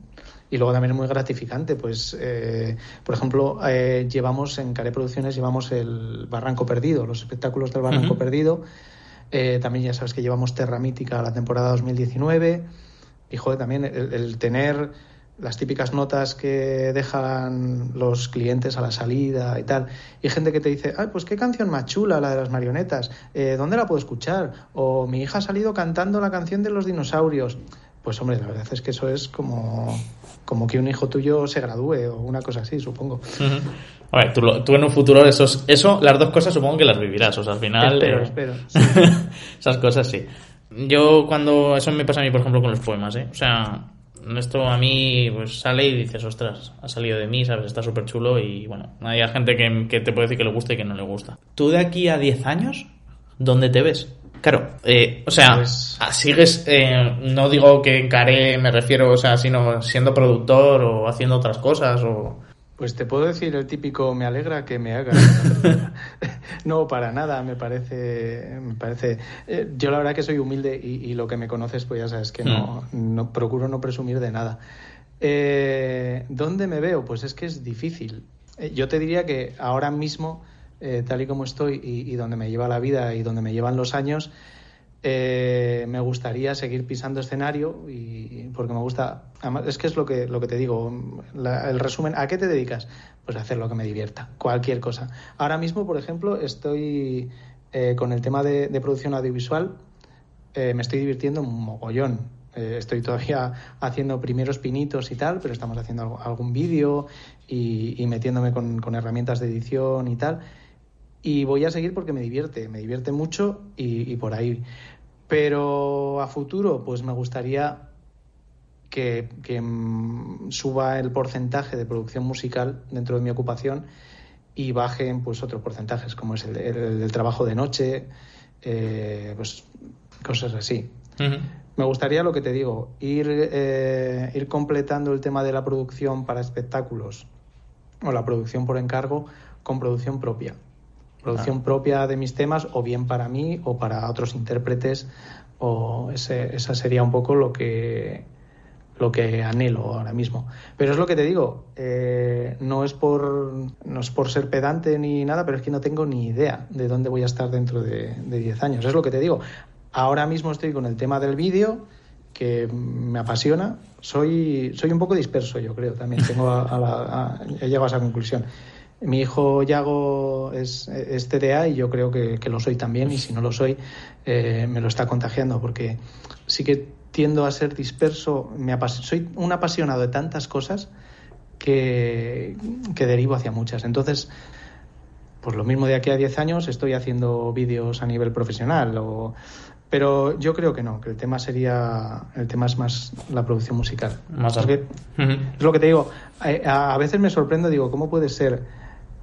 Y luego también es muy gratificante, pues, eh, por ejemplo, eh, llevamos en Care Producciones, llevamos el Barranco Perdido, los espectáculos del Barranco Perdido. Eh, también ya sabes que llevamos Terra Mítica la temporada 2019. Y joder, también el tener las típicas notas que dejan los clientes a la salida y tal, y gente que te dice, ay, pues qué canción más chula la de las marionetas, eh, ¿dónde la puedo escuchar? O mi hija ha salido cantando la canción de los dinosaurios. Pues hombre, la verdad es que eso es como, como que un hijo tuyo se gradúe o una cosa así, supongo. A ver, tú, en un futuro, eso, eso, las dos cosas supongo que las vivirás, o sea, al final... Espero, espero. Esas cosas sí. Yo cuando... Eso me pasa a mí, por ejemplo, con los poemas, ¿eh? O sea, esto a mí pues sale y dices, ostras, ha salido de mí, ¿sabes? Está súper chulo y bueno, hay gente que, te puede decir que le gusta y que no le gusta. ¿Tú de aquí a 10 años, dónde te ves? Claro, eh, o sea, pues sigues, eh, no digo que encaré, me refiero, o sea, sino siendo productor o haciendo otras cosas o... Pues te puedo decir el típico me alegra que me haga. no, para nada, me parece. Me parece eh, yo la verdad que soy humilde y, lo que me conoces, pues ya sabes que no, mm. no procuro no presumir de nada. Eh, ¿Dónde me veo? Pues es que es difícil. Eh, yo te diría que ahora mismo, tal y como estoy y, donde me lleva la vida y donde me llevan los años, eh, me gustaría seguir pisando escenario y porque me gusta es que es lo que lo que te digo el resumen a qué te dedicas pues a hacer lo que me divierta cualquier cosa. Ahora mismo por ejemplo estoy eh, con el tema de, producción audiovisual eh, me estoy divirtiendo un mogollón. Estoy todavía haciendo primeros pinitos y tal pero estamos haciendo algún vídeo y, metiéndome con, herramientas de edición y tal y voy a seguir porque me divierte, me divierte mucho y, por ahí. Pero a futuro, pues me gustaría que, mm, suba el porcentaje de producción musical dentro de mi ocupación y bajen pues otros porcentajes, como es el, del trabajo de noche, eh, pues cosas así. Me gustaría lo que te digo, ir, eh, ir completando el tema de la producción para espectáculos o la producción por encargo con producción propia producción propia de mis temas, o bien para mí o para otros intérpretes, o ese, esa sería un poco lo que lo que anhelo ahora mismo. Pero es lo que te digo, eh, no, es por, no es por ser pedante ni nada, pero es que no tengo ni idea de dónde voy a estar dentro de 10 años. Es lo que te digo. Ahora mismo estoy con el tema del vídeo, que me apasiona. Soy, soy un poco disperso, yo creo, también tengo a, he llegado a esa conclusión. Mi hijo Yago es, es TDA y yo creo que, lo soy también y si no lo soy eh, me lo está contagiando porque sí que tiendo a ser disperso, me soy un apasionado de tantas cosas que, que derivo hacia muchas. Entonces, pues lo mismo de aquí a 10 años estoy haciendo vídeos a nivel profesional o, pero yo creo que no, que el tema sería, el tema es más la producción musical. Más es, es lo que te digo, a, a, veces me sorprendo, digo, ¿cómo puede ser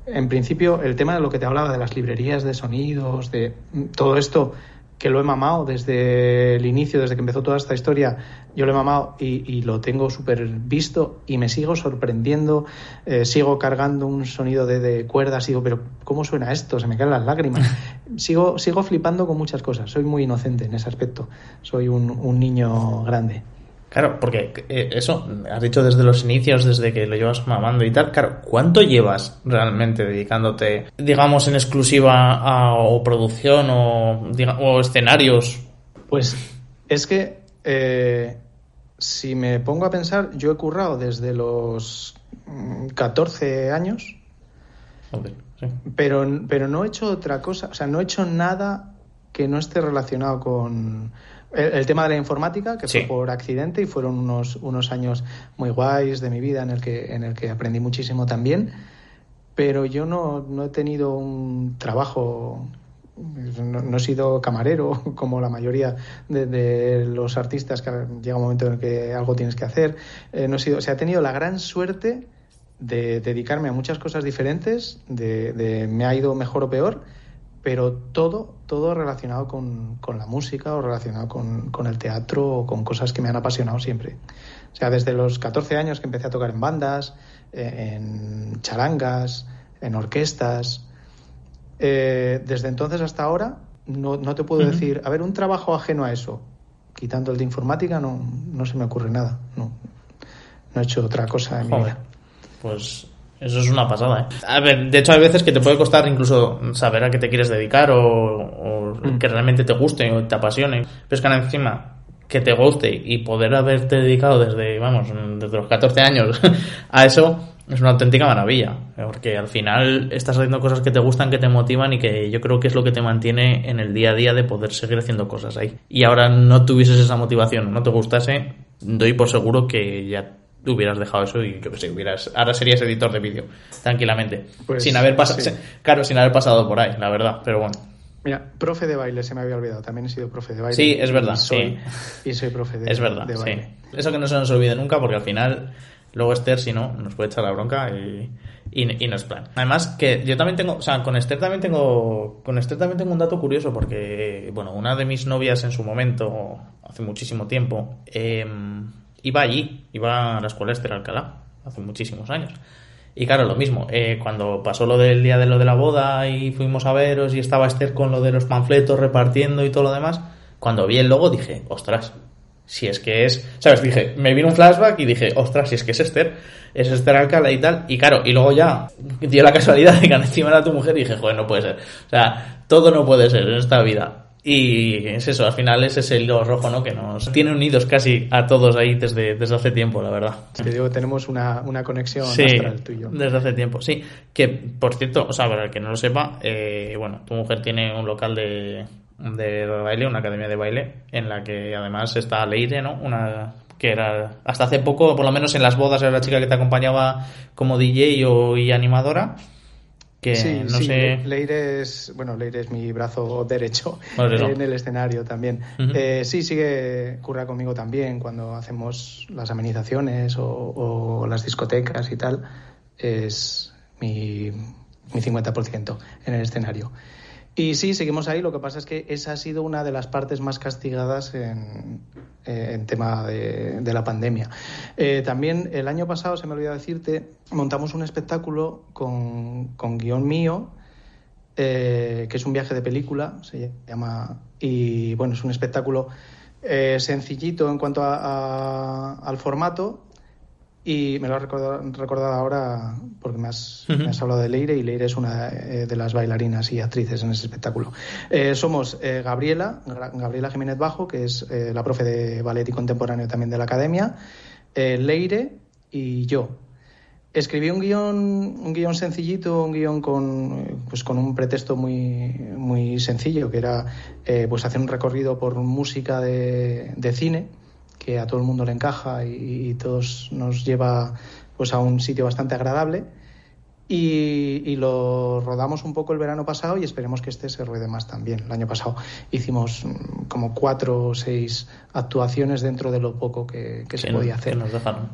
en principio, el tema de lo que te hablaba de las librerías de sonidos, de todo esto que lo he mamado desde el inicio, desde que empezó toda esta historia, yo lo he mamado y, lo tengo súper visto y me sigo sorprendiendo, eh, sigo cargando un sonido de, de, cuerdas, digo, pero ¿cómo suena esto? Se me caen las lágrimas. sigo, sigo flipando con muchas cosas, soy muy inocente en ese aspecto, soy un niño grande. Claro, porque eh, eso, has dicho desde los inicios, desde que lo llevas mamando y tal, claro, ¿cuánto llevas realmente dedicándote, digamos, en exclusiva a o producción o, o escenarios? Pues es que eh, si me pongo a pensar, yo he currado desde los 14 mm, años, pero, pero no he hecho otra cosa, o sea, no he hecho nada que no esté relacionado con, el, tema de la informática, que fue por accidente y fueron unos, unos años muy guays de mi vida en el que, en el que aprendí muchísimo también, pero yo no, no he tenido un trabajo no, he sido camarero como la mayoría de, los artistas que llega un momento en el que algo tienes que hacer. Eh, no he sido, o sea, he tenido la gran suerte de dedicarme a muchas cosas diferentes, de, de, me ha ido mejor o peor, pero todo, todo relacionado con, la música o relacionado con, el teatro o con cosas que me han apasionado siempre. O sea, desde los 14 años que empecé a tocar en bandas, eh, en charangas, en orquestas, eh, desde entonces hasta ahora no, no te puedo decir, a ver, un trabajo ajeno a eso, quitando el de informática, no, no se me ocurre nada. No, no he hecho otra cosa en mi vida. Pues eso es una pasada, ¿eh? A ver, de hecho hay veces que te puede costar incluso saber a qué te quieres dedicar o, mm. que realmente te guste o te apasione. Pero es que encima que te guste y poder haberte dedicado desde, vamos, desde los 14 años a eso es una auténtica maravilla. Porque al final estás haciendo cosas que te gustan, que te motivan y que yo creo que es lo que te mantiene en el día a día de poder seguir haciendo cosas ahí. Y ahora no tuvieses esa motivación, no te gustase, doy por seguro que ya hubieras dejado eso y que sé, hubieras, ahora serías editor de vídeo, tranquilamente. Pues sin haber pasado, claro, sin haber pasado por ahí, la verdad, pero bueno. Mira, profe de baile se me había olvidado, también he sido profe de baile. Sí, es verdad, y soy, sí. Y soy profe de, es verdad, baile. Sí. Eso que no se nos olvide nunca porque al final luego Esther si no nos puede echar la bronca y, y, no es plan. Además que yo también tengo, o sea, con Esther también tengo con Esther también tengo un dato curioso porque bueno, una de mis novias en su momento hace muchísimo tiempo eh, iba allí, iba a la escuela Esther Alcalá, hace muchísimos años. Y claro, lo mismo, eh, cuando pasó lo del día de lo de la boda y fuimos a veros y estaba Esther con lo de los panfletos repartiendo y todo lo demás, cuando vi el logo dije, ostras, si es que es, ¿sabes? Dije, me vino un flashback y dije, ostras, si es que es Esther, es Esther Alcalá y tal. Y claro, y luego ya dio la casualidad de que encima era tu mujer y dije, joder, no puede ser. O sea, todo no puede ser en esta vida. Y es eso, al final es ese hilo rojo, ¿no? Que nos tiene unidos casi a todos ahí desde, desde hace tiempo, la verdad. Te digo, tenemos una, una conexión sí, tuyo. desde hace tiempo, sí. Que, por cierto, o sea, para el que no lo sepa, eh, bueno, tu mujer tiene un local de, de baile, una academia de baile, en la que además está Leire, ¿no? Una que era hasta hace poco, por lo menos en las bodas, era la chica que te acompañaba como DJ o, y animadora sí, sí, Leire es, bueno, Leire es mi brazo derecho en el escenario también. Eh, sí, sigue, curra conmigo también cuando hacemos las amenizaciones o, las discotecas y tal. Es mi, mi 50% en el escenario. Y sí, seguimos ahí. Lo que pasa es que esa ha sido una de las partes más castigadas en, eh, tema de, la pandemia. Eh, también el año pasado, se me olvidó decirte, montamos un espectáculo con, guion mío, eh, que es un viaje de película, se llama. Y bueno, es un espectáculo sencillito en cuanto al formato, y me lo has recordado, ahora porque me has, hablado de Leire y Leire es una eh, de las bailarinas y actrices en ese espectáculo. Eh, somos eh, Gabriela, Gabriela Jiménez Bajo, que es la profe de ballet y contemporáneo también de la academia, Leire y yo. Escribí un guion, un guion sencillito, un guion con, pues con un pretexto muy, muy sencillo, que era pues hacer un recorrido por música de, de cine que a todo el mundo le encaja y, todos nos lleva pues a un sitio bastante agradable. Y, lo rodamos un poco el verano pasado y esperemos que este se ruede más también. El año pasado hicimos mm, como cuatro o seis actuaciones dentro de lo poco que, se podía hacer. nos dejaron.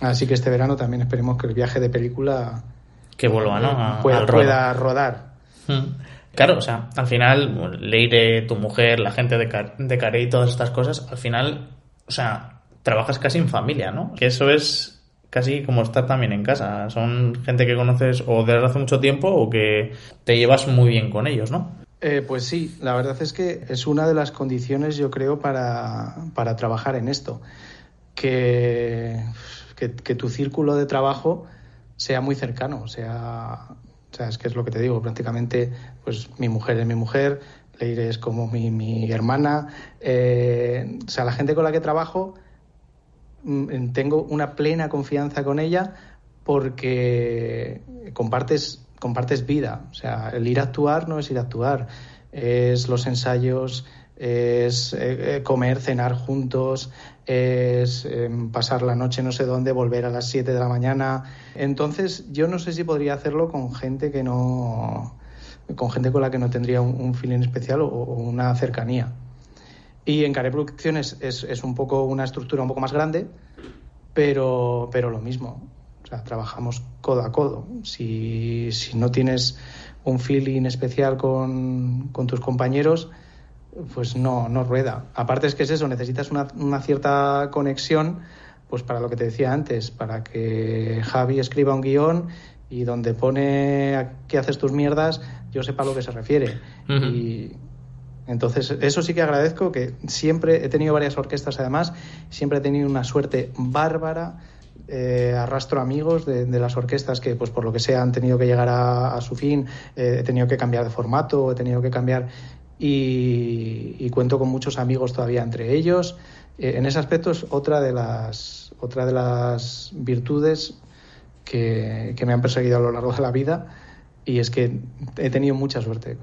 Así que este verano también esperemos que el viaje de película que vuelva, ¿no? pueda, rodar. Claro, o sea, al final, Leire, tu mujer, la gente de, de Care y todas estas cosas, al final o sea, trabajas casi en familia, ¿no? Que eso es casi como estar también en casa. Son gente que conoces o desde hace mucho tiempo o que te llevas muy bien con ellos, ¿no? Eh, pues sí, la verdad es que es una de las condiciones, yo creo, para, trabajar en esto. Que, que, tu círculo de trabajo sea muy cercano, sea, o sea, es que es lo que te digo, prácticamente, pues mi mujer es mi mujer, Leire es como mi, hermana. Eh, o sea, la gente con la que trabajo, mm, tengo una plena confianza con ella porque compartes, compartes vida. O sea, el ir a actuar no es ir a actuar, es los ensayos, es eh, comer, cenar juntos, es em, pasar la noche no sé dónde, volver a las 7 de la mañana. Entonces, yo no sé si podría hacerlo con gente que no con gente con la que no tendría un, feeling especial o, una cercanía. Y en Care Producciones es, es, un poco una estructura un poco más grande, pero, pero lo mismo. O sea, trabajamos codo a codo. Si, si no tienes un feeling especial con, con tus compañeros, pues no, no rueda. Aparte es que es eso, necesitas una, una cierta conexión, pues para lo que te decía antes, para que Javi escriba un guion y donde pone que haces tus mierdas, yo sepa a lo que se refiere. Y entonces, eso sí que agradezco, que siempre he tenido varias orquestas además, siempre he tenido una suerte bárbara. Eh, arrastro amigos de, las orquestas que, pues por lo que sea, han tenido que llegar a, su fin, eh, he tenido que cambiar de formato, he tenido que cambiar y, cuento con muchos amigos todavía entre ellos. Eh, en ese aspecto es otra de las, otra de las virtudes que, me han perseguido a lo largo de la vida y es que he tenido mucha suerte.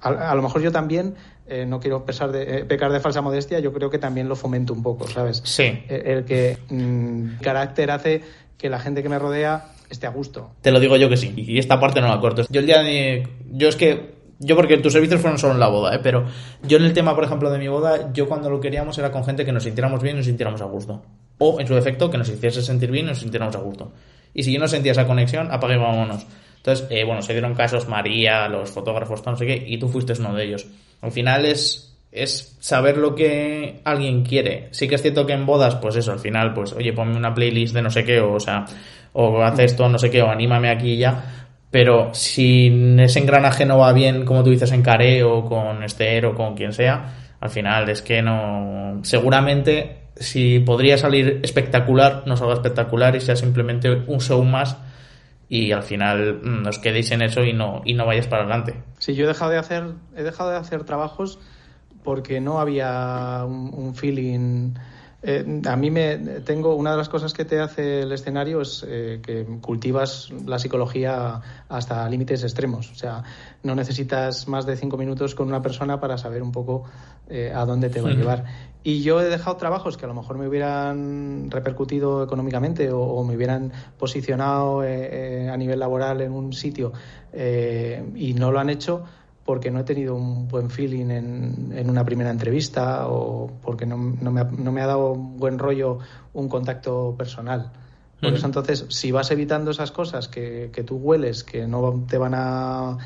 A, lo mejor yo también, eh, no quiero pesar de, eh, pecar de falsa modestia, yo creo que también lo fomento un poco, ¿sabes? Sí. El, que mm, carácter hace que la gente que me rodea esté a gusto. Te lo digo yo que sí, y esta parte no la corto. Yo el día de... Yo es que yo porque tus servicios fueron solo en la boda, ¿eh? pero yo en el tema, por ejemplo, de mi boda, yo cuando lo queríamos era con gente que nos sintiéramos bien y nos sintiéramos a gusto. O, en su defecto, que nos hiciese sentir bien y nos sintiéramos a gusto. Y si yo no sentía esa conexión, apague vámonos. Entonces, eh, bueno, se dieron casos María, los fotógrafos, no sé qué, y tú fuiste uno de ellos. Al final es, es saber lo que alguien quiere. Sí que es cierto que en bodas, pues eso, al final, pues, oye, ponme una playlist de no sé qué, o, o sea, o haz esto, no sé qué, o anímame aquí y ya. Pero si ese engranaje no va bien, como tú dices, en Caré o con Esther o con quien sea, al final es que no. Seguramente, si podría salir espectacular, no salga espectacular y sea simplemente un show más y al final mm, nos quedéis en eso y no, y no vayas para adelante. Sí, yo he dejado de hacer, he dejado de hacer trabajos porque no había un feeling eh, a mí me tengo una de las cosas que te hace el escenario es eh, que cultivas la psicología hasta límites extremos. O sea, no necesitas más de cinco minutos con una persona para saber un poco eh, a dónde te va a llevar. Y yo he dejado trabajos que a lo mejor me hubieran repercutido económicamente o, me hubieran posicionado a nivel laboral en un sitio y no lo han hecho porque no he tenido un buen feeling en, en una primera entrevista o porque no, no, me ha, no, me ha, dado buen rollo un contacto personal. Por eso entonces, si vas evitando esas cosas que, que tú hueles, que no te van a,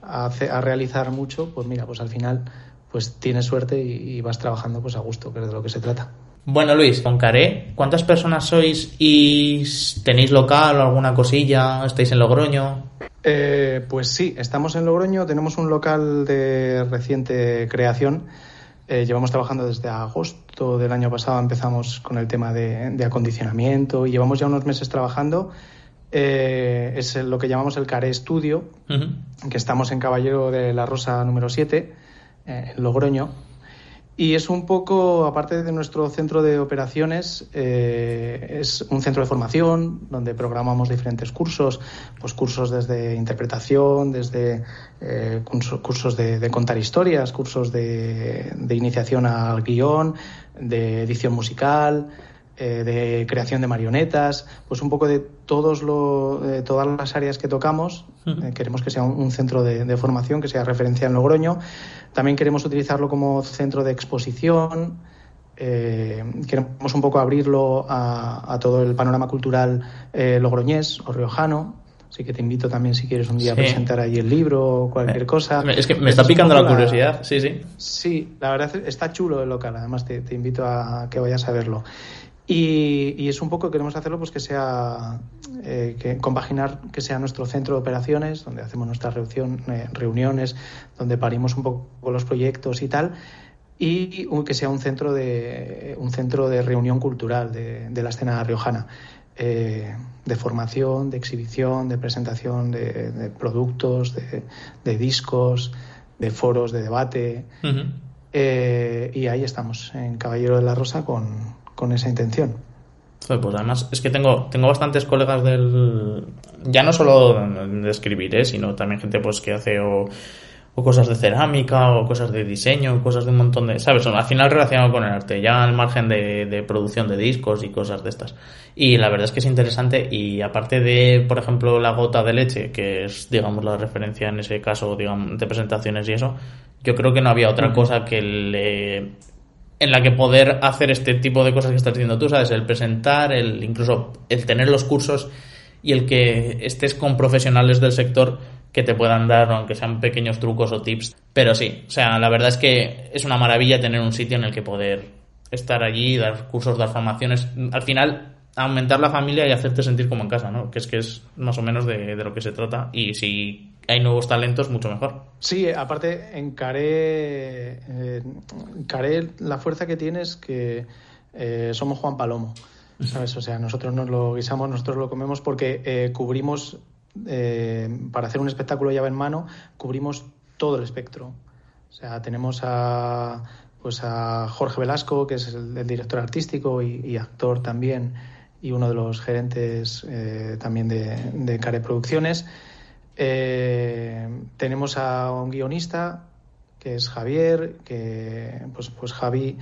a, a, realizar mucho, pues mira, pues al final pues tienes suerte y, y, vas trabajando pues a gusto, que es de lo que se trata. Bueno, Luis, con Caré, ¿cuántas personas sois y tenéis local o alguna cosilla? ¿Estáis en Logroño? Eh, pues sí, estamos en Logroño, tenemos un local de reciente creación. Eh, llevamos trabajando desde agosto del año pasado, empezamos con el tema de, acondicionamiento y llevamos ya unos meses trabajando. Eh, es lo que llamamos el Caré Studio, que estamos en Caballero de la Rosa número 7, en Logroño. Y es un poco, aparte de nuestro centro de operaciones, eh, es un centro de formación donde programamos diferentes cursos, pues cursos desde interpretación, desde eh, cursos de, contar historias, cursos de, iniciación al guion, de edición musical, eh, de creación de marionetas, pues un poco de todos lo, de todas las áreas que tocamos. queremos que sea un, centro de, de, formación, que sea referencia en Logroño. También queremos utilizarlo como centro de exposición. Eh, queremos un poco abrirlo a, todo el panorama cultural eh, logroñés o riojano. Así que te invito también si quieres un día a presentar ahí el libro o cualquier cosa. Es que me está picando la curiosidad, sí, sí. Sí, la verdad está chulo el local, además te, te invito a que vayas a verlo. Y, es un poco, queremos hacerlo pues que sea, eh, que compaginar que sea nuestro centro de operaciones, donde hacemos nuestras eh, reuniones, donde parimos un poco los proyectos y tal, y que sea un centro de, un centro de reunión cultural de, la escena riojana. Eh, de formación, de exhibición, de presentación de, productos, de, discos, de foros de debate. y ahí estamos, en Caballero de la Rosa, con, con esa intención. Pues además es que tengo, tengo bastantes colegas del... Ya no solo de escribir, ¿eh? sino también gente pues que hace o, cosas de cerámica o cosas de diseño, cosas de un montón de... ¿Sabes? Al final relacionado con el arte, ya al margen de, de producción de discos y cosas de estas. Y la verdad es que es interesante y aparte de, por ejemplo, la gota de leche, que es, digamos, la referencia en ese caso, digamos, de presentaciones y eso, yo creo que no había otra cosa que le en la que poder hacer este tipo de cosas que estás diciendo tú, ¿sabes? El presentar, el incluso el tener los cursos y el que estés con profesionales del sector que te puedan dar, aunque sean pequeños trucos o tips. Pero sí, o sea, la verdad es que es una maravilla tener un sitio en el que poder estar allí, dar cursos, dar formaciones. Al final, aumentar la familia y hacerte sentir como en casa, ¿no? Que es que es más o menos de, lo que se trata. Y si hay nuevos talentos, mucho mejor. Sí, aparte, en Caré, eh, la fuerza que tiene es que eh, somos Juan Palomo. ¿Sabes? O sea, nosotros nos lo guisamos, nosotros lo comemos porque eh, cubrimos, eh, para hacer un espectáculo llave en mano, cubrimos todo el espectro. O sea, tenemos a, pues a Jorge Velasco, que es el, director artístico y, actor también, y uno de los gerentes eh, también de Care Producciones. Tenemos a un guionista, que es Javier, que pues, pues Javi,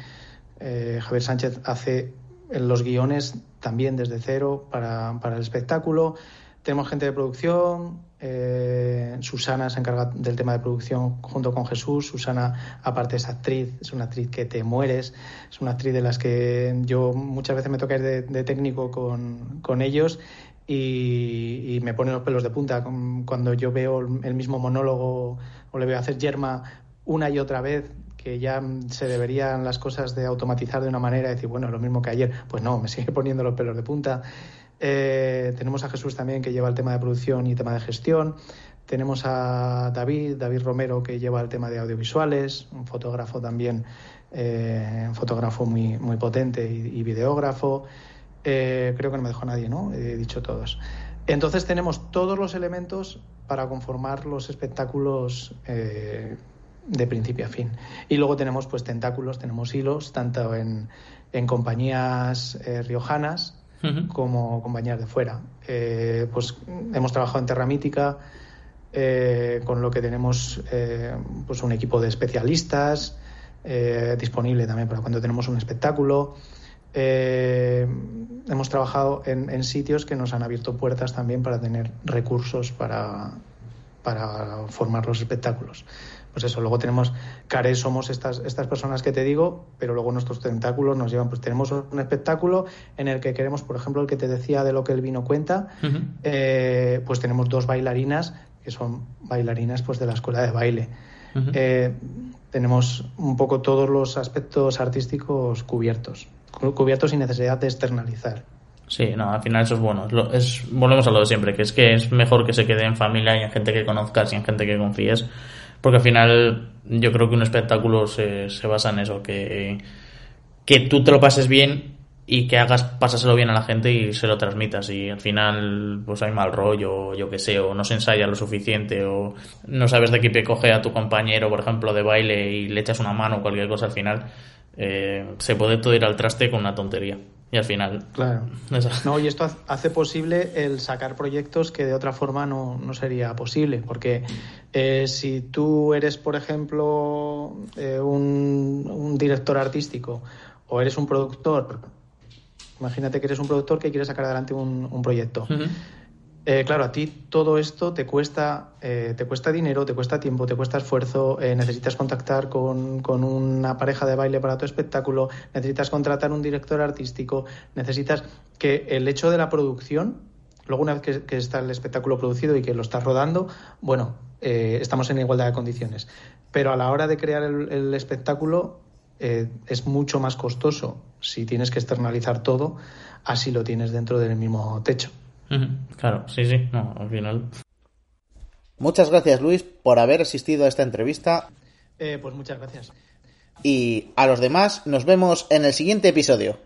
Javier Sánchez hace los guiones también desde cero para, para el espectáculo. Tenemos gente de producción, eh, Susana se encarga del tema de producción junto con Jesús. Susana, aparte, es actriz, es una actriz que te mueres, es una actriz de las que yo muchas veces me toca ir de, técnico con, con ellos y, me pone los pelos de punta cuando yo veo el mismo monólogo o le veo hacer yerma una y otra vez que ya se deberían las cosas de automatizar de una manera y decir, bueno, lo mismo que ayer. Pues no, me sigue poniendo los pelos de punta. Eh, tenemos a Jesús también que lleva el tema de producción y tema de gestión. Tenemos a David, David Romero, que lleva el tema de audiovisuales, un fotógrafo también, eh, un fotógrafo muy, muy potente y, videógrafo. Eh, creo que no me dejó nadie, ¿no? He dicho todos. Entonces tenemos todos los elementos para conformar los espectáculos de principio a fin. Y luego tenemos pues tentáculos, tenemos hilos, tanto en, en compañías eh, riojanas como compañías de fuera. Eh, pues hemos trabajado en Terra Mítica, eh, con lo que tenemos pues un equipo de especialistas disponible también para cuando tenemos un espectáculo. Hemos trabajado en, en, sitios que nos han abierto puertas también para tener recursos para, para formar los espectáculos. Pues eso, luego tenemos, Care somos estas, estas personas que te digo, pero luego nuestros tentáculos nos llevan, pues tenemos un espectáculo en el que queremos, por ejemplo, el que te decía de lo que el vino cuenta, eh, pues tenemos dos bailarinas que son bailarinas pues de la escuela de baile. Eh, tenemos un poco todos los aspectos artísticos cubiertos, cubiertos sin necesidad de externalizar. Sí, no, al final eso es bueno. Es, volvemos a lo de siempre, que es que es mejor que se quede en familia y en gente que conozcas y en gente que confíes porque al final yo creo que un espectáculo se, se basa en eso, que, que tú te lo pases bien y que hagas pasáselo bien a la gente y se lo transmitas y al final pues hay mal rollo yo qué sé o no se ensaya lo suficiente o no sabes de qué pie coge a tu compañero por ejemplo de baile y le echas una mano o cualquier cosa al final eh, se puede todo ir al traste con una tontería y al final. Claro. No, y esto hace posible el sacar proyectos que de otra forma no, no sería posible. Porque eh, si tú eres, por ejemplo, eh, un, un, director artístico o eres un productor, imagínate que eres un productor que quiere sacar adelante un, un proyecto. Eh, claro, a ti todo esto te cuesta, eh, te cuesta dinero, te cuesta tiempo, te cuesta esfuerzo, eh, necesitas contactar con, una pareja de baile para tu espectáculo, necesitas contratar un director artístico, necesitas que el hecho de la producción, luego una vez que, está el espectáculo producido y que lo estás rodando, bueno, estamos en igualdad de condiciones. Pero a la hora de crear el espectáculo es mucho más costoso si tienes que externalizar todo, así lo tienes dentro del mismo techo. Claro, sí, sí, no, al final. Muchas gracias, Luis, por haber asistido a esta entrevista. Eh, pues muchas gracias. Y a los demás, nos vemos en el siguiente episodio.